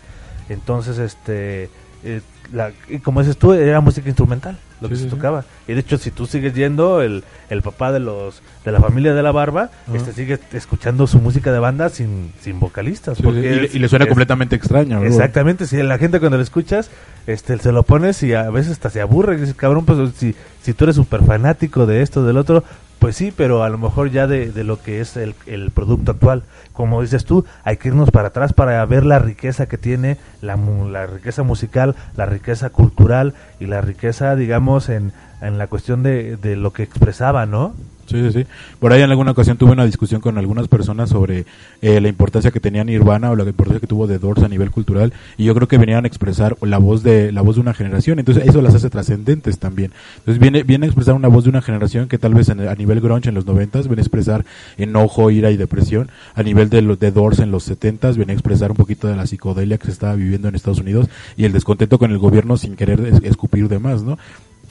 S3: Entonces, este, eh, la, y como dices tú, era música instrumental lo
S1: Sí,
S3: que
S1: sí,
S3: se
S1: sí.
S3: tocaba. Y de hecho, si tú sigues yendo, el, el papá de los de la familia de la barba,
S1: Ajá.
S3: este sigue escuchando su música de banda sin, sin vocalistas. Porque
S1: y, le-
S3: es-
S1: y le suena
S3: es-
S1: completamente extraño. ¿no?
S3: Exactamente, si la gente cuando lo escuchas, este, se lo pones y a veces hasta se aburre. Y dices, cabrón, pues si, si tú eres súper fanático de esto, del otro, pues sí, pero a lo mejor ya de, de lo que es el, el producto actual. Como dices tú, hay que irnos para atrás para ver la riqueza que tiene, la, la riqueza musical, la riqueza cultural y la riqueza, digamos, en, en la cuestión de, de lo que expresaba, ¿no?
S1: Sí, sí, sí. Por ahí en alguna ocasión tuve una discusión con algunas personas sobre eh, la importancia que tenía Nirvana o la importancia que tuvo The Doors a nivel cultural y yo creo que venían a expresar la voz de la voz de una generación, entonces eso las hace trascendentes también. Entonces viene viene a expresar una voz de una generación que tal vez en- a nivel grunge en los noventas viene a expresar enojo, ira y depresión, a nivel de los Doors en los setentas viene a expresar un poquito de la psicodelia que se estaba viviendo en Estados Unidos y el descontento con el gobierno sin querer es- escupir de más, ¿no?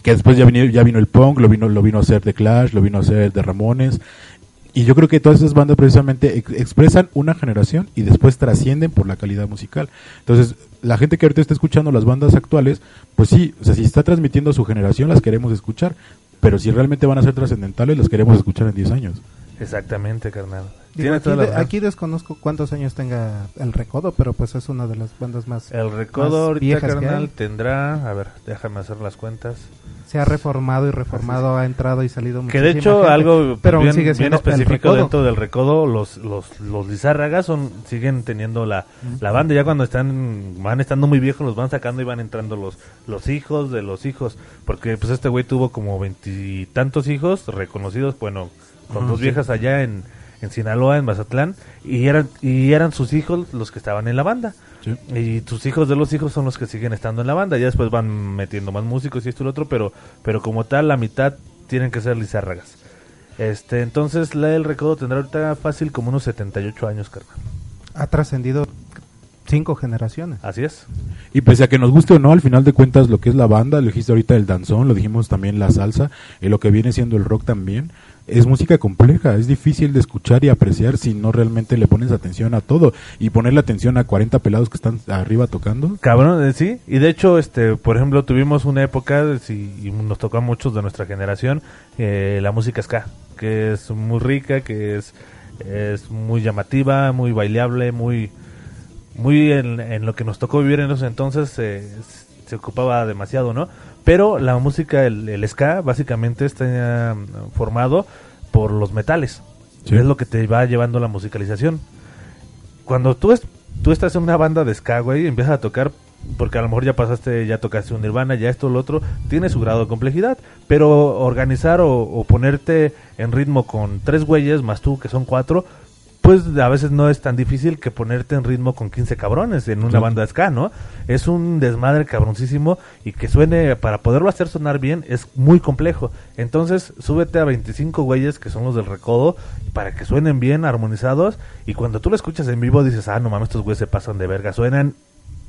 S1: Que después ya vino, ya vino el punk, lo vino, lo vino a hacer The Clash, lo vino a hacer The Ramones. Y yo creo que todas esas bandas precisamente ex- expresan una generación y después trascienden por la calidad musical. Entonces, la gente que ahorita está escuchando las bandas actuales, pues sí, o sea, si está transmitiendo a su generación, las queremos escuchar. Pero si realmente van a ser trascendentales, las queremos escuchar en 10 años.
S3: Exactamente, carnal.
S2: Digo, aquí, de- desconozco cuántos años tenga el Recodo, pero pues es una de las bandas más...
S3: El
S2: más
S3: recodo ahorita,
S2: viejas
S3: carnal,
S2: hay.
S3: tendrá... A ver, déjame hacer las cuentas.
S2: Se ha reformado y reformado, ha entrado y salido
S3: Que de hecho
S2: gente,
S3: algo
S2: pero
S3: bien,
S2: sigue siendo
S3: específico dentro del recodo, los, los, los Lizárragas son, siguen teniendo la, la banda, ya cuando están, van estando muy viejos, los van sacando y van entrando los, los hijos de los hijos, porque pues este güey tuvo como veintitantos hijos reconocidos, bueno, con
S1: Ajá,
S3: dos
S1: sí.
S3: viejas allá en, en Sinaloa, en Mazatlán, y eran, y eran sus hijos los que estaban en la banda.
S1: Sí.
S3: Y tus hijos de los hijos son los que siguen estando en la banda. Ya después van metiendo más músicos y esto y lo otro, pero, pero como tal, la mitad tienen que ser lizárragas. Este, entonces, la del recodo tendrá ahorita fácil como unos 78 años, carnal.
S2: Ha trascendido cinco generaciones.
S3: Así es.
S1: Y pese a que nos guste o no, al final de cuentas lo que es la banda, lo dijiste ahorita el danzón, lo dijimos también la salsa, y lo que viene siendo el rock también, es música compleja, es difícil de escuchar y apreciar si no realmente le pones atención a todo y ponerle atención a 40 pelados que están arriba tocando.
S3: Cabrón, eh, sí. Y de hecho, este, por ejemplo, tuvimos una época, sí, y nos tocó a muchos de nuestra generación, eh, la música ska, que es muy rica, que es, es muy llamativa, muy bailable, muy, muy en, en lo que nos tocó vivir en esos entonces eh, se ocupaba demasiado, ¿no? Pero la música, el, el ska, básicamente está mm, formado por los metales.
S1: Sí.
S3: Es lo que te va llevando la musicalización. Cuando tú, es, tú estás en una banda de ska, güey, y empiezas a tocar, porque a lo mejor ya pasaste, ya tocaste un Nirvana, ya esto, lo otro, tiene su grado de complejidad. Pero organizar o, o ponerte en ritmo con tres güeyes, más tú, que son cuatro, pues a veces no es tan difícil que ponerte en ritmo con 15 cabrones en una banda de ska, ¿no? Es un desmadre cabroncísimo y que suene, para poderlo hacer sonar bien, es muy complejo. Entonces, súbete a 25 güeyes que son los del recodo para que suenen bien, armonizados, y cuando tú lo escuchas en vivo dices, ah, no mames, estos güeyes se pasan de verga, suenan,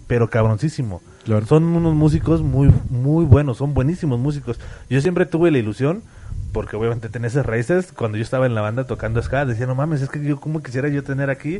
S3: pero cabroncísimo.
S1: Claro.
S3: Son unos músicos muy, muy buenos, son buenísimos músicos. Yo siempre tuve la ilusión, porque obviamente tenés esas raíces, cuando yo estaba en la banda tocando ska, decía, no mames, es que yo como quisiera yo tener aquí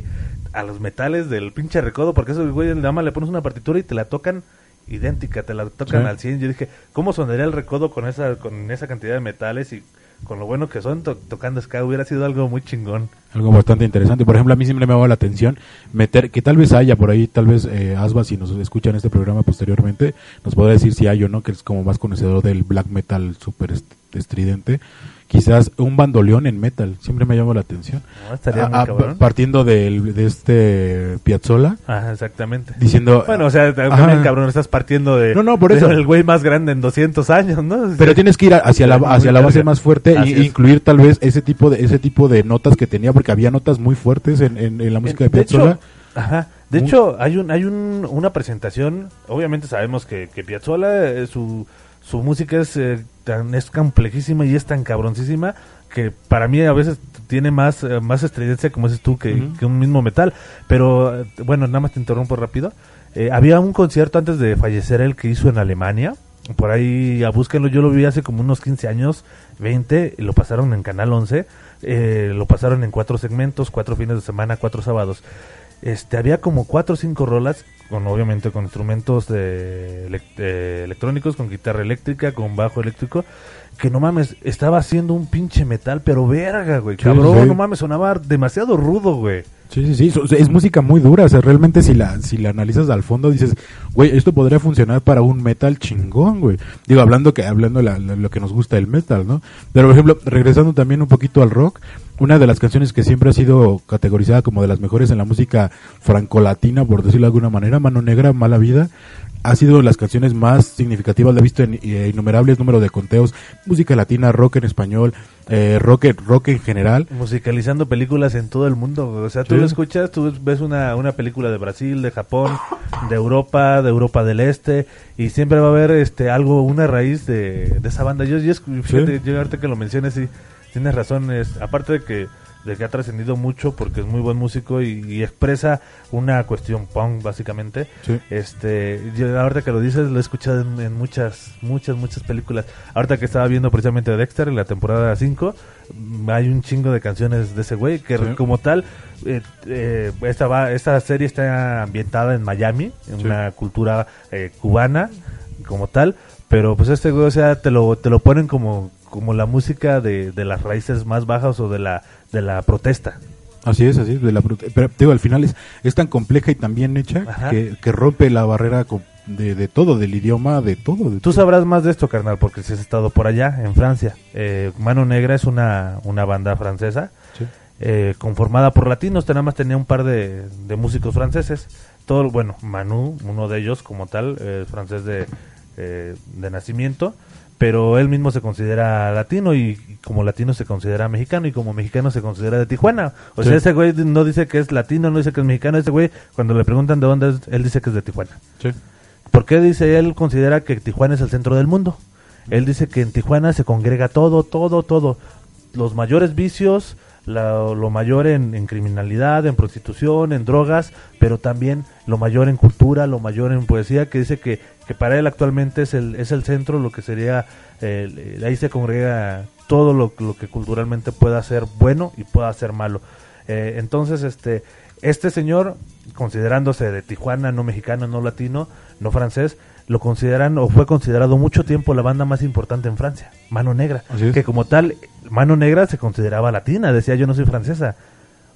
S3: a los metales del pinche recodo, porque esos güeyes nada más le pones una partitura y te la tocan idéntica, te la tocan
S1: Sí.
S3: al 100. Yo dije, ¿cómo sonaría el recodo con esa, con esa cantidad de metales y con lo bueno que son to- tocando ska? Hubiera sido algo muy chingón.
S1: Algo bastante interesante. Por ejemplo, a mí siempre me ha dado la atención meter, que tal vez haya por ahí, tal vez eh, Asba, si nos escucha en este programa posteriormente, nos podrá decir si hay o no, que es como más conocedor del black metal súper est- estridente. Quizás un bandoleón en metal, siempre me llamó la atención.
S3: ¿no? Estaría muy
S1: Ah, ah,
S3: cabrón.
S1: partiendo del, de este Piazzola,
S3: Ajá, exactamente.
S1: diciendo...
S3: Bueno, o sea, también, cabrón, estás partiendo de...
S1: No, no, por
S3: de
S1: eso.
S3: El güey más grande en 200 años, ¿no?
S1: Pero tienes que ir hacia la, hacia la base más fuerte
S3: Así
S1: e
S3: es.
S1: incluir tal vez ese tipo de ese tipo de notas que tenía, porque había notas muy fuertes en, en- en la música de, Piazzolla.
S3: hecho, ajá, de hecho, hay un hay un, una presentación, obviamente sabemos que, que Piazzolla, eh, su, su música es, eh, tan, es complejísima y es tan cabroncísima que para mí a veces tiene más, eh, más estridencia, como dices tú, que, un mismo metal. Pero, eh, bueno, nada más te interrumpo rápido. Eh, había un concierto antes de fallecer él que hizo en Alemania. Por ahí, a búsquenlo, yo lo vi hace como unos 15 años, 20, y lo pasaron en Canal 11. eh, lo pasaron en cuatro segmentos, cuatro fines de semana, cuatro sábados. Este, había como cuatro o cinco rolas, con obviamente con instrumentos de, elec- de electrónicos, con guitarra eléctrica, con bajo eléctrico, que no mames, estaba haciendo un pinche metal, pero verga, güey, cabrón,
S1: sí.
S3: no mames, sonaba demasiado rudo, güey.
S1: Sí, sí, sí, es música muy dura, o sea, realmente si la, si la analizas al fondo dices, güey, esto podría funcionar para un metal chingón, güey. Digo, hablando que, hablando la- la- lo que nos gusta el metal, ¿no? Pero, por ejemplo, regresando también un poquito al rock, una de las canciones que siempre ha sido categorizada como de las mejores en la música francolatina, por decirlo de alguna manera, Mano Negra, Mala Vida, ha sido de las canciones más significativas, la he visto en eh, innumerables números de conteos, música latina, rock en español, eh, rock, rock en general,
S3: Musicalizando películas en todo el mundo, o sea, tú
S1: Sí.
S3: lo escuchas, tú ves una, una película de Brasil, de Japón, de Europa, de Europa del Este, y siempre va a haber este algo, una raíz de, de esa banda. Yo, yo fíjate, yo ahorita que lo menciones, sí, tienes razón, es, aparte de que de que ha trascendido mucho porque es muy buen músico y, y expresa una cuestión punk básicamente
S1: Sí.
S3: este yo ahorita que lo dices lo he escuchado en, en muchas muchas muchas películas ahorita que estaba viendo precisamente Dexter en la temporada 5 mm, hay un chingo de canciones de ese güey que
S1: Sí.
S3: como tal eh, eh, esta va esta serie está ambientada en Miami en
S1: Sí.
S3: una cultura eh, cubana como tal pero pues este güey o sea te lo te lo ponen como como la música de, de las raíces más bajas o de la de la protesta
S1: Así es, así es. De la, pero te digo, al final es, es tan compleja y tan bien hecha que, que rompe la barrera de, de todo, del idioma, de todo. De
S3: Tú
S1: todo.
S3: sabrás más de esto, carnal, porque si has estado por allá, en Francia. Eh, Mano Negra es una, una banda francesa
S1: Sí.
S3: eh, conformada por latinos. Nada más tenía un par de, de músicos franceses. Todo, bueno, Manu, uno de ellos como tal, eh, es francés de, eh, de nacimiento. Pero él mismo se considera latino y como latino se considera mexicano y como mexicano se considera de Tijuana. O
S1: Sí.
S3: sea, ese güey no dice que es latino, no dice que es mexicano. Ese güey, cuando le preguntan de dónde es, él dice que es de Tijuana.
S1: Sí.
S3: ¿Por qué dice él considera que Tijuana es el centro del mundo? Él dice que en Tijuana se congrega todo, todo, todo. Los mayores vicios, la- lo mayor en, en criminalidad, en prostitución, en drogas, pero también lo mayor en cultura, lo mayor en poesía, que dice que, que para él actualmente es el, es el centro, lo que sería, eh, ahí se congrega todo lo, lo que culturalmente pueda ser bueno y pueda ser malo. Eh, entonces, este, este señor, considerándose de Tijuana, no mexicano, no latino, no francés, lo consideran o fue considerado mucho tiempo la banda más importante en Francia, Mano Negra,
S1: es.
S3: que como tal, Mano Negra se consideraba latina, decía yo no soy francesa,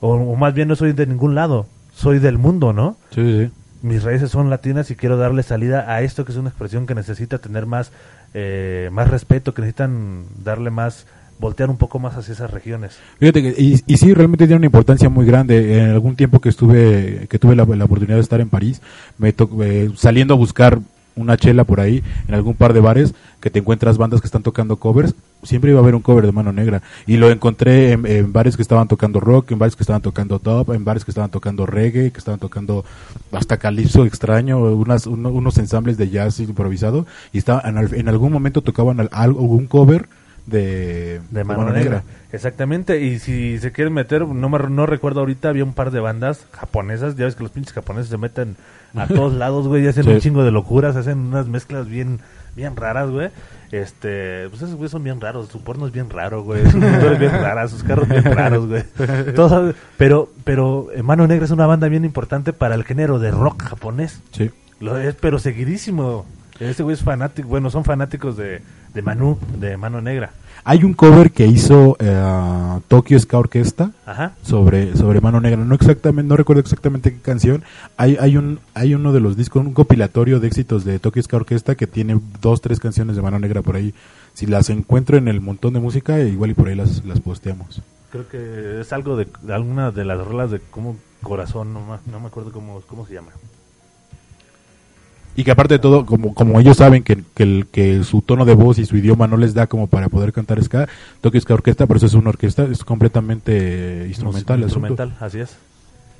S3: o, o más bien no soy de ningún lado, soy del mundo, ¿no?
S1: Sí, sí, sí.
S3: mis raíces son latinas y quiero darle salida a esto que es una expresión que necesita tener más eh, más respeto, que necesitan darle más voltear un poco más hacia esas regiones.
S1: Fíjate que, y, y sí, realmente tiene una importancia muy grande. En algún tiempo que estuve, que tuve la, la oportunidad de estar en París, me to- eh, saliendo a buscar una chela por ahí, en algún par de bares, que te encuentras bandas que están tocando covers, siempre iba a haber un cover de Mano Negra. Y lo encontré en, en bares que estaban tocando rock, en bares que estaban tocando top, en bares que estaban tocando reggae, que estaban tocando hasta calipso extraño, unas, uno- unos ensambles de jazz improvisado, y estaba, en, al- en algún momento tocaban al- algo, un cover de,
S3: De Mano, Negra. Exactamente, y si se quieren meter, no me, no recuerdo ahorita, había un par de bandas japonesas, ya ves que los pinches japoneses se meten a todos lados, güey, y hacen
S1: Sí.
S3: un chingo de locuras, hacen unas mezclas bien bien raras, güey. Este, pues esos güeyes son bien raros, su porno es bien raro, güey, sus motores bien raras, sus carros bien raros, güey. Todos- pero pero Mano Negra es una banda bien importante para el género de rock japonés.
S1: Sí.
S3: Lo es, pero seguidísimo. Este güey es fanático, bueno, son fanáticos de, de Manu, de Mano Negra.
S1: Hay un cover que hizo eh, Tokyo Ska Orquesta
S3: Ajá.
S1: sobre sobre Mano Negra. No exactamente, no recuerdo exactamente qué canción. Hay hay un hay uno de los discos, un compilatorio de éxitos de Tokyo Ska Orquesta que tiene dos tres canciones de Mano Negra por ahí. Si las encuentro en el montón de música, igual y por ahí las las posteamos.
S3: Creo que es algo de, de alguna de las rolas de como corazón, no, no me acuerdo cómo, cómo se llama.
S1: Y que aparte de todo, como, como ellos saben que, que, su tono de voz y su idioma no les da como para poder cantar ska, Tokyo Ska Orquesta, por eso es una orquesta, es completamente instrumental.
S3: Instrumental, así es.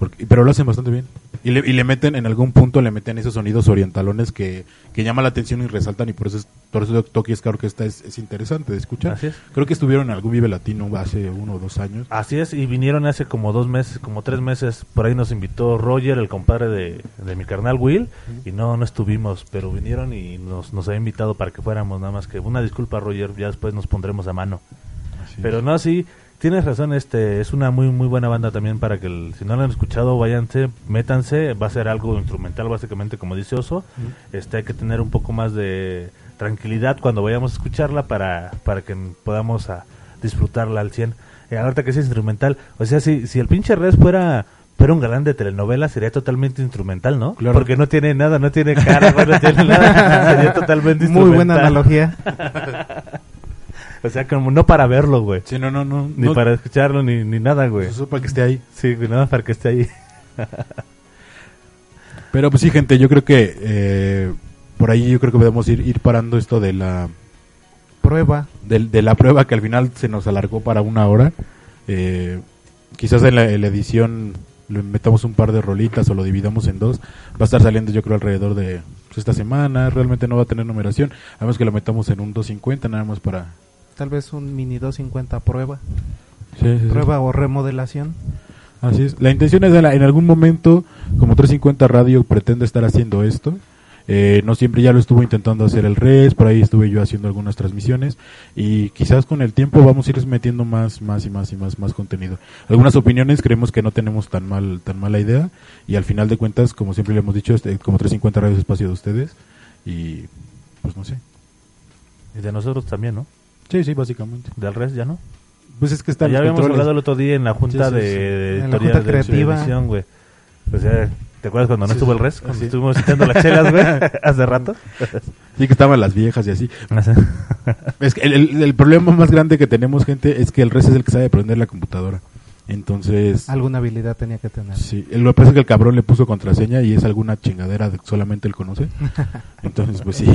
S1: Porque- pero lo hacen bastante bien. Y le, y le meten, en algún punto le meten esos sonidos orientalones que, que llaman la atención y resaltan y por eso, es, por eso Tokyo Ska Orquesta es, es interesante de escuchar.
S3: Así es.
S1: Creo que estuvieron en algún Vive Latino hace uno o dos años.
S3: Así es, y vinieron hace como dos meses, como tres meses, por ahí nos invitó Roger, el compadre de, de mi carnal Will, y no, no estuvimos, pero vinieron y nos, nos había invitado para que fuéramos, nada más que una disculpa Roger, ya después nos pondremos a mano.
S1: Así
S3: Pero
S1: es.
S3: no, sí, tienes razón, este es una muy muy buena banda también para que el- si no la han escuchado, váyanse, métanse, va a ser algo instrumental básicamente como dice Oso. Este hay que tener un poco más de tranquilidad cuando vayamos a escucharla para para que podamos a disfrutarla al 100. Eh, ahorita que es instrumental, o sea, si si el pinche Res fuera fuera un galán de telenovela sería totalmente instrumental, ¿no?
S1: Claro.
S3: Porque no tiene nada, no tiene cara, no tiene nada. Sería totalmente
S2: Muy buena
S3: instrumental.
S2: analogía.
S3: O sea, como no para verlo, güey.
S1: Sí, no, no, no.
S3: Ni
S1: no,
S3: para escucharlo, ni, ni nada, güey.
S1: eso para que esté ahí.
S3: Sí, güey, nada para que esté ahí.
S1: Pero pues sí, gente, yo creo que eh, por ahí yo creo que podemos ir, ir parando esto de la
S2: Prueba.
S1: de, de la prueba que al final se nos alargó para una hora. Eh, quizás en la, en la edición le metamos un par de rolitas o lo dividamos en dos. Va a estar saliendo yo creo alrededor de pues, esta semana. Realmente no va a tener numeración. Además que lo metamos en un 250 nada más para...
S2: Tal vez un mini 250 prueba.
S1: Sí, sí, sí.
S2: Prueba o remodelación.
S1: Así es. La intención es de la- en algún momento, como 350 Radio pretende estar haciendo esto. Eh, no siempre ya lo estuvo intentando hacer el res, por ahí estuve yo haciendo algunas transmisiones y quizás con el tiempo vamos a ir metiendo más, más y más y más, más contenido. Algunas opiniones creemos que no tenemos tan mal, tan mala idea y al final de cuentas, como siempre le hemos dicho, este, como 350 Radio es espacio de ustedes y pues no sé.
S3: Y de nosotros también, ¿no?
S1: Sí, sí, básicamente.
S3: Del resto ya no.
S1: Pues es que están
S3: ya habíamos
S1: controles.
S3: hablado el otro día en la junta
S1: Sí, sí,
S3: de,
S1: sí.
S3: de
S2: En la
S3: editorial
S2: junta
S3: de
S2: creativa.
S3: güey. O sea, ¿te acuerdas cuando no estuvo el res? Cuando estuvimos citando las chelas, güey, hace rato.
S1: Sí, que estaban las viejas y así. Es que el, el- el problema más grande que tenemos, gente, es que el res es el que sabe prender la computadora. Entonces,
S2: Alguna habilidad tenía que tener.
S1: sí, lo que pasa es que el cabrón le puso contraseña y es alguna chingadera que solamente él conoce. Entonces, pues sí.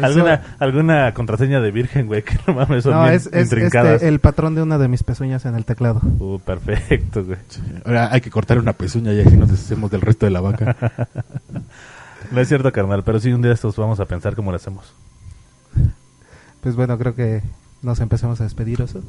S3: ¿Alguna, alguna contraseña de virgen, güey, que no mames, son
S2: No,
S3: bien
S2: es, es este, el patrón de una de mis pezuñas en el teclado.
S3: Uh, perfecto, güey.
S1: Ahora hay que cortar una pezuña y así nos deshacemos del resto de la vaca.
S3: No es cierto, carnal, pero sí un día estos vamos a pensar cómo lo hacemos.
S2: Pues bueno, creo que nos empezamos a despedir, Oso.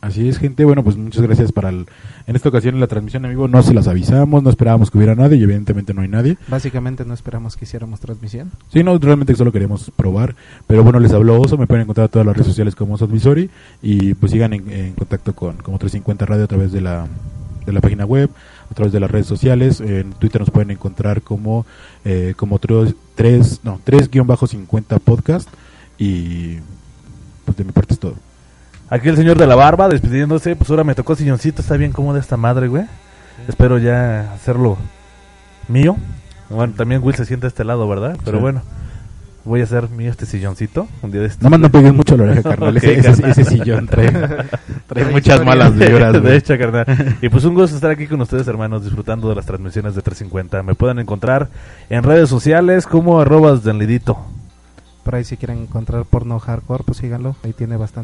S1: Así es, gente. Bueno, pues muchas gracias para el... En esta ocasión en la transmisión en vivo no se las avisamos, no esperábamos que hubiera nadie y evidentemente no hay nadie.
S2: Básicamente no esperamos que hiciéramos transmisión.
S1: Sí, no, realmente solo queríamos probar. Pero bueno, les habló Oso, me pueden encontrar en todas las redes sociales como Oso Advisory y pues sigan en, en contacto con como 350 Radio a través de la, de la página web, a través de las redes sociales. En Twitter nos pueden encontrar como eh, como 3, no, 3-50 podcast y pues de mi parte es todo.
S3: Aquí el señor de la barba despidiéndose, pues ahora me tocó silloncito, está bien cómoda esta madre, güey. Espero ya hacerlo mío. Bueno, también Will se sienta a este lado, ¿verdad? Pero
S1: Sí.
S3: bueno, voy a hacer mío este silloncito un día de estos.
S1: Nada más no pegues mucho la oreja, carnal.
S3: Ok,
S1: ese, ese-
S3: carnal.
S1: ese sillón trae, muchas malas vibras.
S3: de hecho, carnal. Y pues un gusto estar aquí con ustedes, hermanos, disfrutando de las transmisiones de 350. Me pueden encontrar en redes sociales como arrobas del lidito.
S2: Por ahí si quieren encontrar porno hardcore, pues síganlo. Ahí tiene bastante.